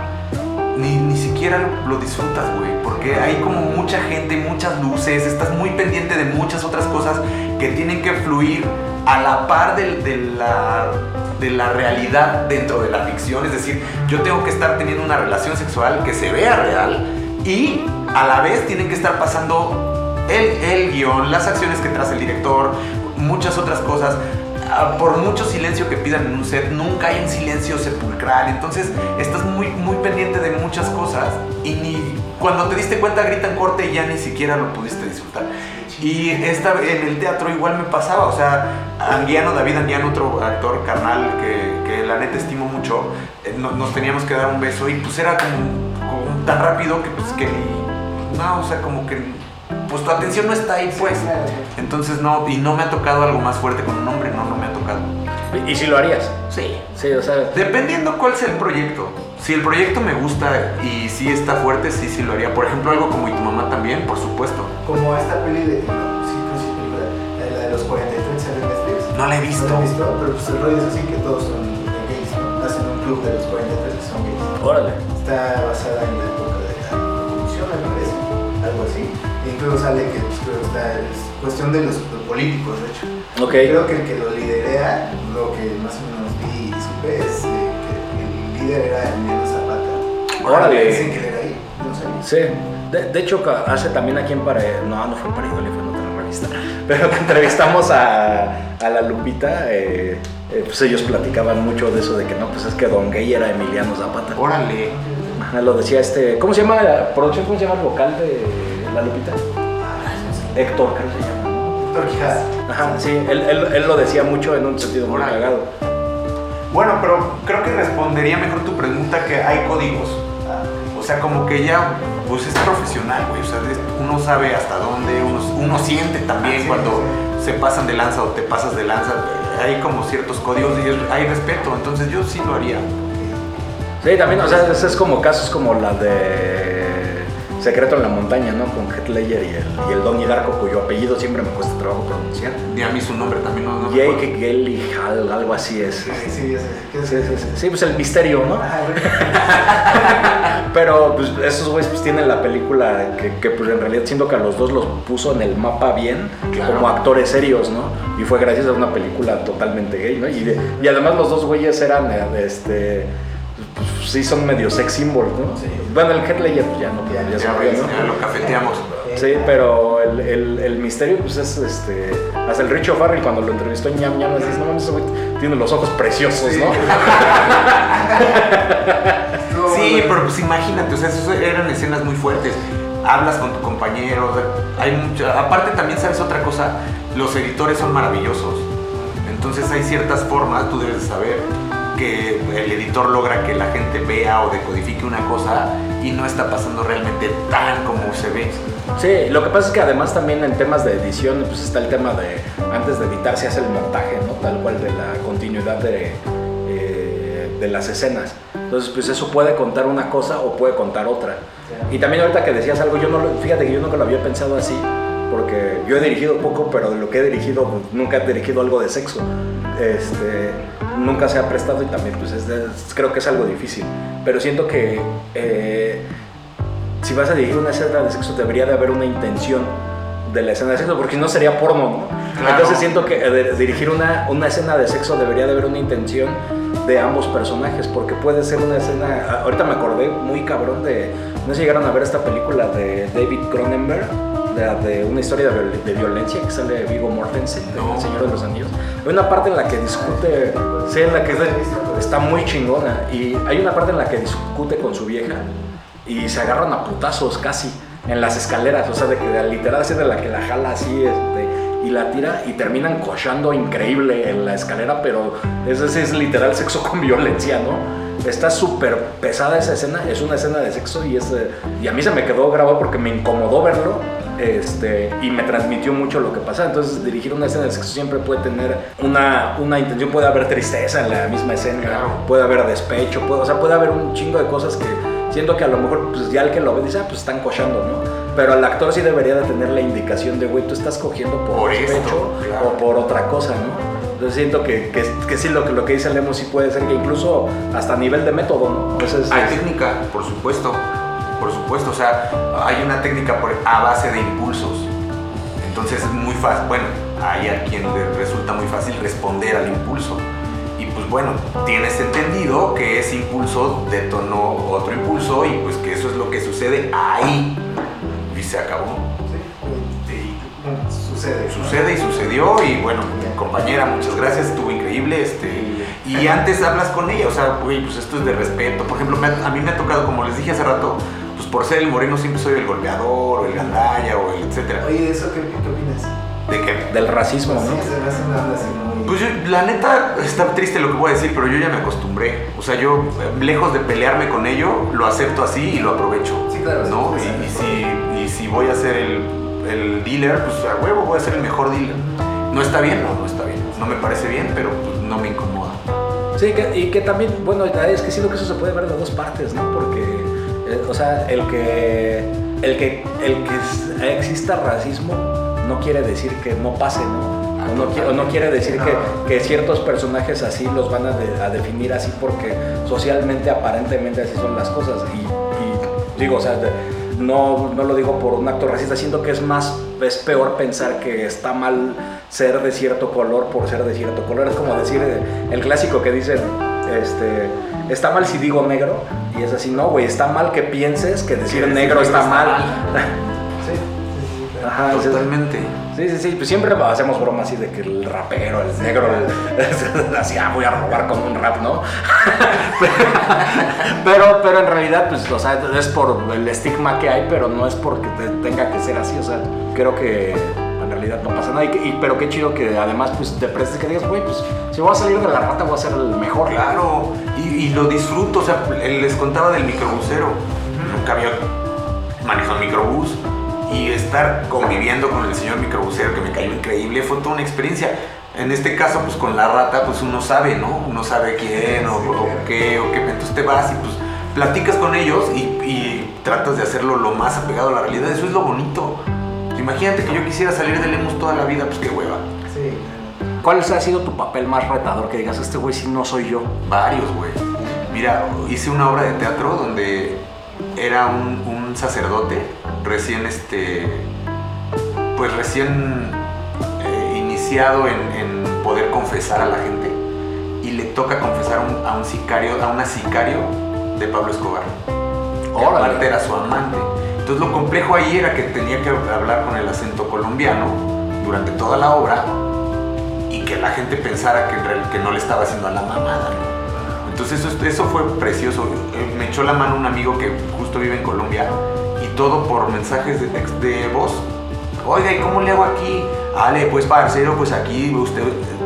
ni, ni siquiera lo, disfrutas, güey. Porque hay como mucha gente, muchas luces, estás muy pendiente de muchas otras cosas que tienen que fluir a la par del- de, la, de la realidad dentro de la ficción. Es decir, yo tengo que estar teniendo una relación sexual que se vea real y a la vez tienen que estar pasando el, el guion, las acciones que traza el director, muchas otras cosas. Ah, Por mucho silencio que pidan en un set, nunca hay un silencio sepulcral. Entonces estás muy, muy pendiente de muchas cosas y ni cuando te diste cuenta gritan corte y ya ni siquiera lo pudiste disfrutar. Y esta, en el teatro igual me pasaba, o sea, Anguiano, David Anguiano, otro actor carnal que, que la neta estimo mucho, eh, no- nos teníamos que dar un beso y pues era como, tan rápido que pues que no, o sea, como que pues tu atención no está ahí pues. Entonces no, y no me ha tocado algo más fuerte con un hombre, no, no me ha tocado. ¿Y si lo harías? Sí. Sí, o sea... Dependiendo cuál sea el proyecto. Si el proyecto me gusta y sí está fuerte, sí, sí lo haría. Por ejemplo, algo como Y tu mamá también, por supuesto. Como esta peli de. No, sí, que sí. La de- la de los 43 en Netflix. No la he No visto. la he visto, pero pues el rollo es así que todos son gays, ¿no? Hacen un club de los 43 que son gays. Órale. Está basada en la algo así. E incluso sale que pues, que está- es cuestión de los, los políticos, de hecho. Ok. Creo que el que lo liderea, lo que más o menos vi y supe, es eh, que el líder era Emiliano Zapata. Órale. Dicen que era ahí, no sé. Sí, de, de hecho hace también aquí en Pare... No, no fue en Paridoli, fue en otra revista. Pero que entrevistamos a, a la Lupita, eh, eh, pues ellos platicaban mucho de eso, de que no, pues es que Don Gay era Emiliano Zapata. Órale. Ajá, lo decía este... ¿Cómo se llama la producción? ¿Cómo se llama el vocal de la Lupita? Héctor, creo que se llama. Héctor Quijada. Ajá, sí, él, él, él lo decía mucho en un sentido muy cagado. Bueno, pero creo que respondería mejor tu pregunta que hay códigos. Ah, O sea, como que ya, pues es profesional, güey. O sea, uno sabe hasta dónde, uno, uno siente también Ah, sí, cuando se pasan de lanza o te pasas de lanza. Hay como ciertos códigos y hay respeto. Entonces yo sí lo haría. Sí, también, o sea, es, es como casos como la de Secreto en la Montaña, ¿no? Con Heath Ledger y el, y el Donnie Darko, cuyo apellido siempre me cuesta trabajo pronunciar. Ni a mí su nombre también no. Jake Gyllenhaal, algo así es. sí, sí, ya sé. ¿Qué Sí, sí, sí, sí, pues el misterio, ¿no? Pero pues esos güeyes pues tienen la película que, que, pues en realidad siento que a los dos los puso en el mapa bien Claro. como actores serios, ¿no? Y fue gracias a una película totalmente gay, ¿no? Y, de- y además los dos güeyes eran, eh, este, pues, sí son medio sex symbol, ¿no? Sí. Bueno, el pues, ya no, Ya, ya, se Ya, ¿no? ya lo cafeteamos. Sí, pero el, el, el misterio, pues es este. Hasta el Richo Farrell cuando lo entrevistó en ñam ñam, dice: No mames, ese güey tiene los ojos preciosos, Sí. ¿no? Sí, pero pues imagínate, o sea, eso eran escenas muy fuertes. Hablas con tu compañero, o sea, hay mucha... Aparte también sabes otra cosa, los editores son maravillosos. Entonces hay ciertas formas, tú debes de saber, que el editor logra que la gente vea o decodifique una cosa y no está pasando realmente tan como se ve. Sí, lo que pasa es que además también en temas de edición, pues está el tema de. Antes de editar se hace el montaje, ¿no? Tal cual de la continuidad de, eh, de las escenas. Entonces, pues eso puede contar una cosa o puede contar otra. Y también ahorita que decías algo, yo no lo, fíjate que yo nunca lo había pensado así, porque yo he dirigido poco, pero de lo que he dirigido, pues, nunca he dirigido algo de sexo. Este, nunca se ha prestado y también pues es de- creo que es algo difícil. Pero siento que eh, si vas a dirigir una escena de sexo debería de haber una intención de la escena de sexo, porque si no sería porno, ¿no? Claro. Entonces siento que eh, de- dirigir una, una escena de sexo debería de haber una intención de ambos personajes, porque puede ser una escena, ah, ahorita me acordé muy cabrón de, no sé si llegaron a ver esta película de David Cronenberg, de, de una historia de, de violencia que sale Vigo Mortensen, No. El Señor de los Anillos. Hay una parte en la que discute, sí, en la que está muy chingona, y hay una parte en la que discute con su vieja y se agarran a putazos casi en las escaleras, o sea, de que literal así de la que la jala así este, y la tira y terminan cochando increíble en la escalera, pero ese sí es literal sexo con violencia, ¿no? Está súper pesada esa escena, es una escena de sexo y, es, y a mí se me quedó grabado porque me incomodó verlo este, y me transmitió mucho lo que pasa. Entonces dirigir una escena de sexo siempre puede tener una, una intención, puede haber tristeza en la misma escena, Claro. puede haber despecho, puede, o sea, puede haber un chingo de cosas que siento que a lo mejor pues ya el que lo ve dice, ah, pues están cochando, ¿no? Pero el actor sí debería de tener la indicación de, güey, tú estás cogiendo por, Por esto, despecho claro. o por otra cosa, ¿no? Entonces siento que, que, que sí, lo que, lo que dice Lemo sí puede ser que incluso hasta a nivel de método, ¿no? O sea, es- Hay es- técnica, por supuesto, por supuesto, o sea, hay una técnica por- a base de impulsos. Entonces es muy fácil, bueno, hay a quien le resulta muy fácil responder al impulso. Y pues bueno, tienes entendido que ese impulso detonó otro impulso y pues que eso es lo que sucede ahí. Y se acabó. Sí, bueno, sucede. Sucede y sucedió y bueno, compañera, muchas gracias, estuvo increíble. Este, y antes hablas con ella, o sea, güey, pues esto es de respeto. Por ejemplo, a mí me ha tocado, como les dije hace rato, pues por ser el moreno siempre soy el golpeador o el gandalla o el etcétera. Oye, ¿eso qué, qué opinas? ¿De qué? del racismo, Sí, ¿no? se me hace una. Pues yo, la neta, está triste lo que voy a decir, pero yo ya me acostumbré. O sea, yo, eh, lejos de pelearme con ello, lo acepto así y lo aprovecho. Sí, claro, ¿No? sí, Y, y sí. si, y si voy a ser el, el dealer, pues a huevo voy a ser el mejor dealer. No está bien, no, no está bien. No me parece bien, pero pues, no me incomoda. Sí, que- y que también, bueno, es que siento que eso se puede ver de dos partes, ¿no? Porque, o sea, el que, el que, el que exista racismo no quiere decir que no pase, ¿no? O no, qui- o no quiere decir que, que ciertos personajes así los van a, de- a definir así porque socialmente, aparentemente así son las cosas. Y, y digo, o sea, no, no lo digo por un acto racista, siento que es más, es peor pensar que está mal ser de cierto color por ser de cierto color. Es como decir eh, el clásico que dicen, este, está mal si digo negro, y es así, no, güey, está mal que pienses que decir negro está mal. Sí, sí. Ajá, Totalmente. Sí, sí, sí, pues siempre hacemos bromas así de que el rapero, el negro, el- así, ah, voy a robar con un rap, ¿no? pero, pero en realidad, pues, o sea, es por el estigma que hay, pero no es porque te- tenga que ser así, o sea, creo que realidad no pasa nada, y, y- pero qué chido que además, pues, te prestes que digas, güey, pues, si voy a salir de la rata, voy a ser el mejor. Claro, y, y lo disfruto, o sea, les contaba del microbusero. Nunca había manejado un microbús y estar conviviendo con el señor microbusero que me cayó increíble fue toda una experiencia. En este caso, pues con la rata, pues uno sabe, ¿no? Uno sabe quién o, o qué o qué. Entonces te vas y pues platicas con ellos y, y tratas de hacerlo lo más apegado a la realidad. Eso es lo bonito. Imagínate que yo quisiera salir de Lemus toda la vida, pues qué hueva. Sí, ¿Cuál ha sido tu papel más retador? Que digas, este güey sí no soy yo. Varios, güey. Mira, hice una obra de teatro donde era un, un sacerdote recién, este, pues recién eh, iniciado en, en poder confesar a la gente y le toca confesar a un, a un sicario, a una sicario de Pablo Escobar. Que aparte era su amante. Entonces lo complejo ahí era que tenía que hablar con el acento colombiano durante toda la obra y que la gente pensara que, no le estaba haciendo a la mamada. Entonces eso, fue precioso. Eh, Me echó la mano un amigo que justo vive en Colombia y todo por mensajes de voz. Oiga, ¿y cómo le hago aquí? Ale, pues parcero, pues aquí usted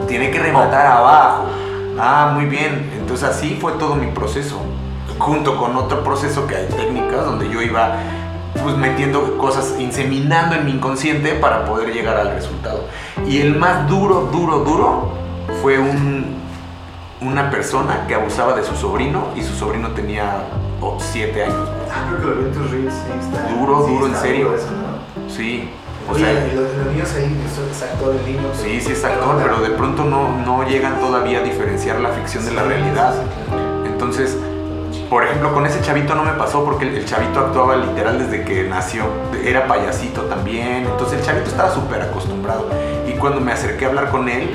tiene que rematar abajo. Ah, muy bien. Entonces así fue todo mi proceso. Junto con otro proceso que hay técnicas donde yo iba pues metiendo cosas, inseminando en mi inconsciente para poder llegar al resultado. Y el más duro, duro, duro fue un, una persona que abusaba de su sobrino y su sobrino tenía 7 años. Ah, creo que lo vi en tus reels, sí, está. Duro, sí, duro, en serio. duro eso, ¿no? Sí. O Oye, sea, y los, los niños ahí, es actor el niño. sí, sí es actor, pero de pronto no, no llegan todavía a diferenciar la ficción de la realidad. claro. Entonces, por ejemplo, con ese chavito no me pasó porque el, chavito actuaba literal desde que nació. Era payasito también. Entonces el chavito estaba súper acostumbrado. Y cuando me acerqué a hablar con él,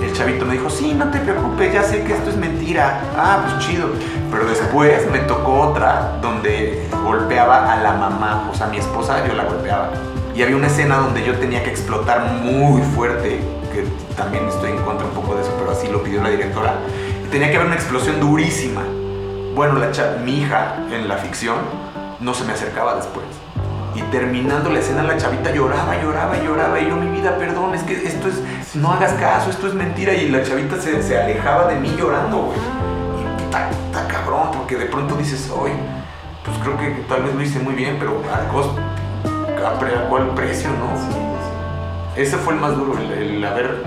el chavito me dijo, sí, no te preocupes, ya sé que esto es mentira. Ah, pues chido. Pero después me tocó otra donde golpeaba a la mamá, o sea, mi esposa, yo la golpeaba. Y había una escena donde yo tenía que explotar muy fuerte, que también estoy en contra un poco de eso, pero así lo pidió la directora. Tenía que haber una explosión durísima. Bueno, la cha- mi hija en la ficción no se me acercaba después. Y terminando la escena, la chavita lloraba, lloraba, lloraba. Y yo, mi vida, perdón, es que esto es, no hagas caso, esto es mentira. Y la chavita se, se alejaba de mí llorando, güey. Y está, está cabrón, porque de pronto dices, oye, pues creo que tal vez lo hice muy bien, pero a, costo, a, pre- a cuál precio, ¿no? Sí, sí. Ese fue el más duro, el, el haber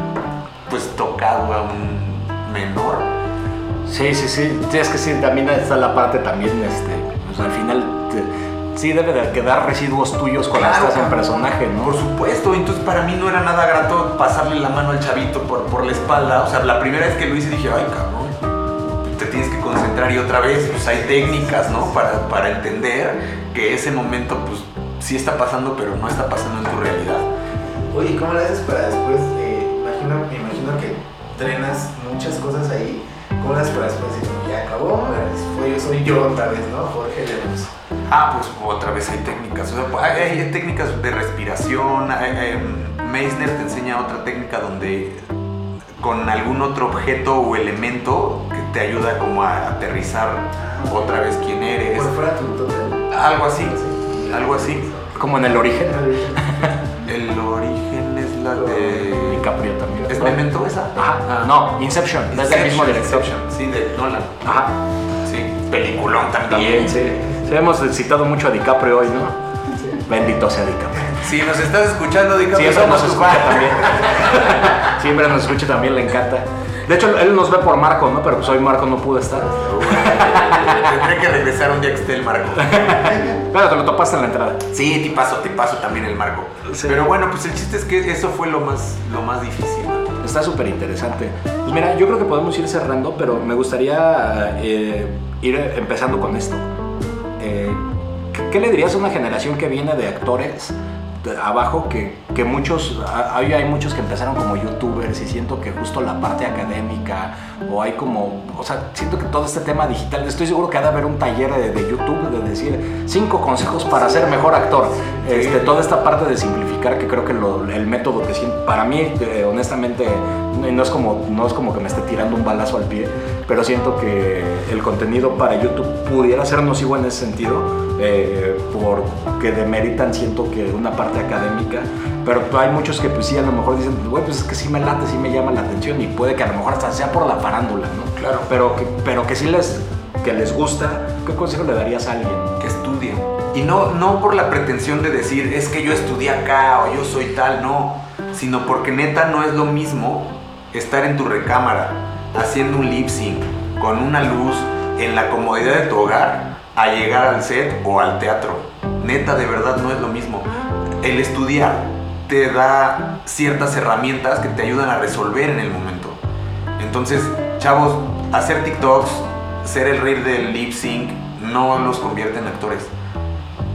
pues tocado a un menor. Sí, sí, sí. Sí, es que sí, también está la parte también, este, pues al final te- sí debe de quedar residuos tuyos cuando Claro, estás en personaje, ¿no? Por supuesto, entonces para mí no era nada grato pasarle la mano al chavito por, por la espalda. O sea, la primera vez que lo hice dije, ay cabrón, te tienes que concentrar y otra vez, pues hay técnicas, ¿no? Para, para entender que ese momento, pues sí está pasando, pero no está pasando en tu realidad. Oye, ¿cómo le haces para después? eh, imagino, me imagino que entrenas muchas cosas ahí. ¿Cómo le haces para después decir, "No, ya acabó? Fue yo, soy yo otra vez, ¿no? Jorge Lemus. Ah, pues otra vez hay técnicas. O sea, pues, hay, hay técnicas de respiración. hay- hay- Meissner te enseña otra técnica donde con algún otro objeto o elemento que te ayuda como a aterrizar otra vez quién eres. Por fuera tu. Algo así, algo así. Como en el origen. El origen es la de... DiCaprio también. ¿Es Memento esa? Ajá. Ah. No, Inception. Es del mismo director. Inception, Sí, de Nolan. Ajá. Sí, peliculón también. También, sí. Sí, hemos citado mucho a DiCaprio hoy, ¿no? Bendito sea DiCaprio. Si nos estás escuchando, DiCaprio, Siempre nos escucha también. Siempre nos escucha también, le encanta. De hecho, él nos ve por Marco, ¿no? Pero pues hoy Marco no pudo estar. Tendré que regresar un día que esté el marco. Pero te lo topaste en la entrada. Sí, te paso, te paso también el marco. Sí. Pero bueno, pues el chiste es que eso fue lo más, lo más difícil. Está súper interesante. Pues mira, yo creo que podemos ir cerrando, pero me gustaría eh, ir empezando con esto. Eh, ¿qué le dirías a una generación que viene de actores abajo que, que muchos, hay, hay muchos que empezaron como youtubers y siento que justo la parte académica o hay como, o sea, siento que todo este tema digital, estoy seguro que ha de haber un taller de, de YouTube de decir cinco consejos para ser mejor actor. Este, toda esta parte de simplificar que creo que lo- el método que siento, para mí, eh, honestamente, no no es, como, no es como que me esté tirando un balazo al pie, pero siento que el contenido para YouTube pudiera ser nocivo en ese sentido, eh, porque demeritan, siento que una parte académica, pero hay muchos que pues sí, a lo mejor dicen, güey, pues es que sí me late, sí me llama la atención y puede que a lo mejor hasta sea por la farándula, ¿no? Claro. Pero que, pero que sí les, que les gusta, ¿qué consejo le darías a alguien? que estudien. Y no, no por la pretensión de decir, es que yo estudié acá o yo soy tal, no. Sino porque neta no es lo mismo estar en tu recámara haciendo un lip sync con una luz en la comodidad de tu hogar a llegar al set o al teatro. Neta, de verdad no es lo mismo. El estudiar te da ciertas herramientas que te ayudan a resolver en el momento. Entonces, chavos, hacer TikToks, ser el rey del lip sync, no los convierte en actores.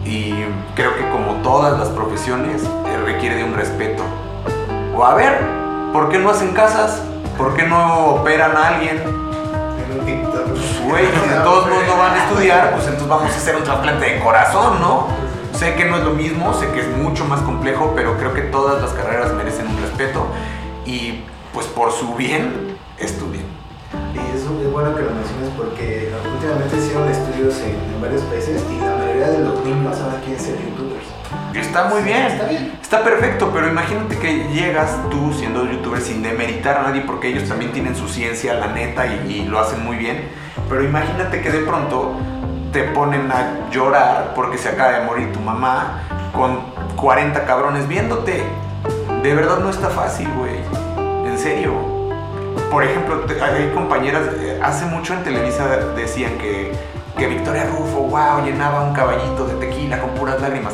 Y creo que como todas las profesiones, eh, requiere de un respeto. O a ver, ¿por qué no hacen casas? ¿Por qué no operan a alguien? TikTok. Güey, de todos modos no van a estudiar, pues entonces vamos a hacer un trasplante de corazón, ¿no? Sé que no es lo mismo, sé que es mucho más complejo, pero creo que todas las carreras merecen un respeto y pues por su bien, estudien. Bueno que lo menciones porque últimamente hicieron estudios en, en varios países y la mayoría de los niños ahora quieren ser youtubers. Está muy bien. Está bien. Está perfecto, pero imagínate que llegas tú siendo youtuber sin demeritar a nadie porque ellos también tienen su ciencia, la neta, y, y lo hacen muy bien. Pero imagínate que de pronto te ponen a llorar porque se acaba de morir tu mamá con 40 cabrones viéndote. De verdad no está fácil, güey. En serio. Por ejemplo, te- hay compañeras, eh, hace mucho en Televisa decían que, que Victoria Rufo, wow, llenaba un caballito de tequila con puras lágrimas.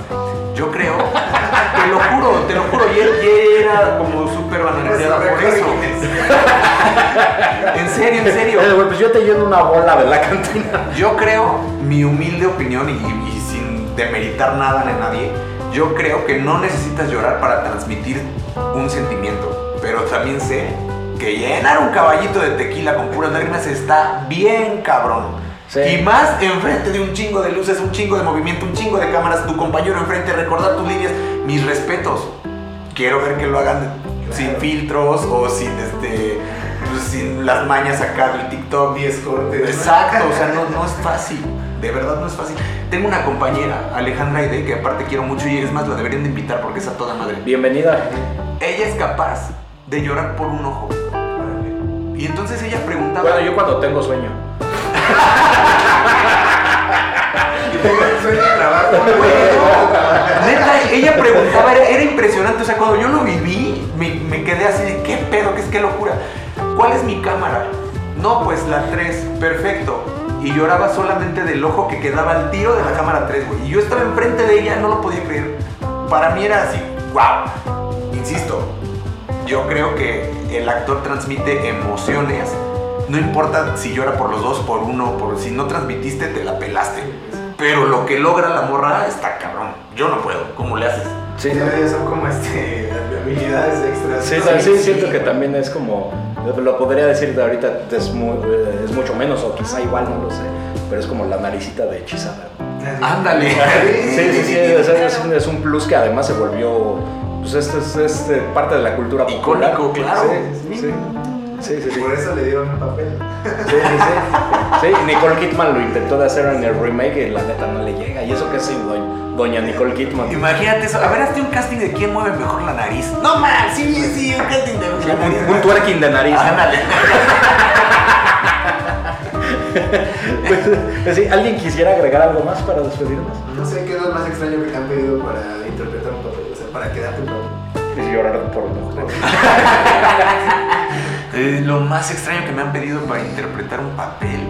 Yo creo, te lo juro, te lo juro, y, él- era como súper banalitzada por eso. En serio, en serio. Eh, pues yo te lleno una bola de la cantina. Yo creo, mi humilde opinión y, y sin demeritar nada de nadie, yo creo que no necesitas llorar para transmitir un sentimiento. Pero también sé que llenar un caballito de tequila con puras lágrimas está bien cabrón. Sí. Y más enfrente de un chingo de luces, un chingo de movimiento, un chingo de cámaras, tu compañero enfrente, recordar tus líneas, mis respetos. Quiero ver que lo hagan sin filtros o sin este pues, sin las mañas acá del TikTok. 10 cortes. Exacto, o sea, no, no es fácil. De verdad no es fácil. Tengo una compañera, Alejandra Aide, que aparte quiero mucho y es más, la deberían de invitar porque es a toda madre. Bienvenida. Ella es capaz de llorar por un ojo. Y entonces ella preguntaba. Bueno, yo cuando tengo sueño. Sueño. Neta, ella preguntaba, era, era impresionante. O sea, cuando yo lo viví, me, me quedé así de qué pedo, qué es qué locura. ¿Cuál es mi cámara? No, pues la 3, perfecto. Y lloraba solamente del ojo que quedaba al tiro de la cámara 3, güey. Y yo estaba enfrente de ella, no lo podía creer. Para mí era así, wow. Insisto, yo creo que el actor transmite emociones. No importa si llora por los dos, por uno, por si no transmitiste, te la pelaste. Pero lo que logra la morra está cabrón. Yo no puedo. ¿Cómo le haces? Sí, Sí, son como este, habilidades extras. Sí, sí, siento que también es como, lo podría decir de ahorita, es, eh, es mucho menos o quizá igual, no lo sé, pero es como la naricita de hechizada. Ándale. Sí, sí, sí, es, es un, es un plus que además se volvió, pues esto es, es, eh, parte de la cultura popular. Icónico, claro. Sí, sí, sí, sí, sí. Por eso le dieron un papel. Sí, sí, sí. Sí, Nicole Kidman lo intentó de hacer en el remake y la neta no le llega. Y eso que sí, doña, doña Nicole Kidman. Imagínate eso. A ver, hazte un casting de quién mueve mejor la nariz. No man, sí, sí, un casting de la nariz. Un, un twerking de nariz. ¿no? Ándale. Pues, pues sí, ¿Alguien quisiera agregar algo más para despedirnos? No sé qué es lo más extraño que te han pedido para para quedarte un. Es llorar por ojo. Eh, lo más extraño que me han pedido para interpretar un papel.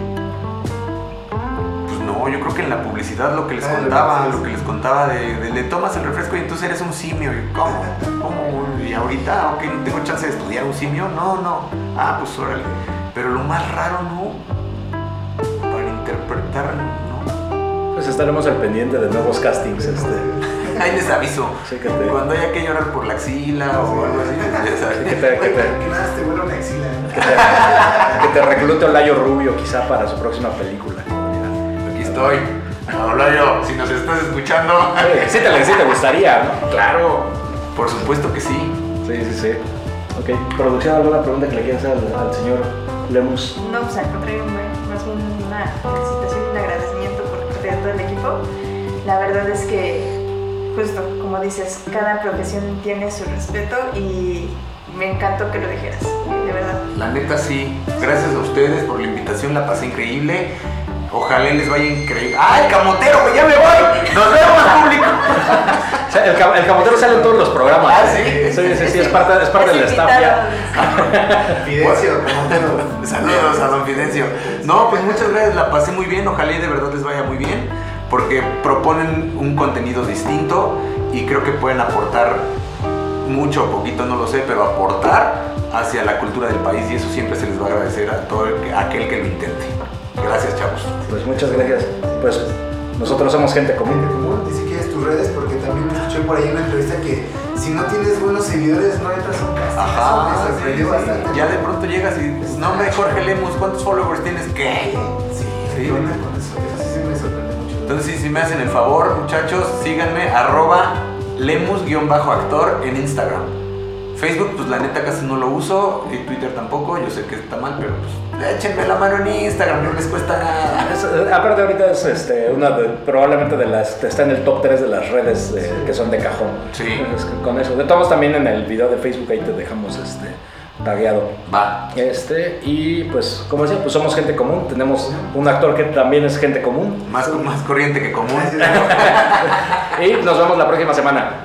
Pues no, yo creo que en la publicidad lo que les Ah, contaba, lo que les contaba de, de le tomas el refresco y entonces eres un simio. Y, ¿Cómo? ¿Cómo? Y ahorita, ok, no tengo chance de estudiar un simio. No, no. Ah, pues órale. Pero lo más raro, no. Para interpretar, no. pues estaremos al pendiente de nuevos castings. Este. Ahí les aviso. Sí, que te- Cuando haya que llorar por la axila o algo así, ya sabes. Que te, que una axila. que te- que te reclute Olayo Rubio quizá para su próxima película. Aquí estoy. Hola yo, si nos estás escuchando. Sí, te, sí te gustaría, ¿no? Claro, por supuesto que sí. Sí, sí, sí. Ok, producción, ¿alguna pregunta que le quieras hacer al, al señor Lemus? No, pues al contrario, más una felicitación y un agradecimiento por parte de todo el equipo. La verdad es que, justo como dices, cada profesión tiene su respeto y me encantó que lo dijeras, de verdad. La neta sí. Gracias a ustedes por la invitación, la pasé increíble. Ojalá les vaya increíble. ¡Ah, el camotero! que ¡Ya me voy! ¡Nos vemos, público! O sea, el, cam- el camotero sale en todos los programas. Ah, ¿sí? Sí, sí, sí, es parte, es parte Es del staff ya. Fidencio, como te lo- Saludos a Don Fidencio. No, pues muchas gracias, la pasé muy bien. Ojalá y de verdad les vaya muy bien. Porque proponen un contenido distinto y creo que pueden aportar mucho o poquito, no lo sé, pero aportar hacia la cultura del país y eso siempre se les va a agradecer a todo el que- a aquel que lo intente. Gracias, chavos. Pues muchas gracias. Pues nosotros somos gente Gente común. común, ni siquiera es tus redes, porque también escuché por ahí en una entrevista que si no tienes buenos seguidores no entras a un casting. Ajá, Eso me sorprendió sí, sí. bastante. Ya de pronto llegas y dices, no hombre, Jorge Lemus, ¿cuántos followers tienes? ¿Qué? Sí, Sí. ¿qué onda con eso? Entonces, si me hacen el favor, muchachos, síganme, arroba lemus-actor en Instagram. Facebook, pues la neta casi no lo uso, y Twitter tampoco, yo sé que está mal, pero pues échenme la mano en Instagram, no les cuesta nada. Es, eh, aparte ahorita es este, una de, probablemente de las, está en el top 3 de las redes eh, que son de cajón. Sí. Con eso. De todos también en el video de Facebook ahí te dejamos este tagueado. Va. Este, y pues, como decía, pues somos gente común. Tenemos un actor que también es gente común. Más, más corriente que común. Y nos vemos la próxima semana.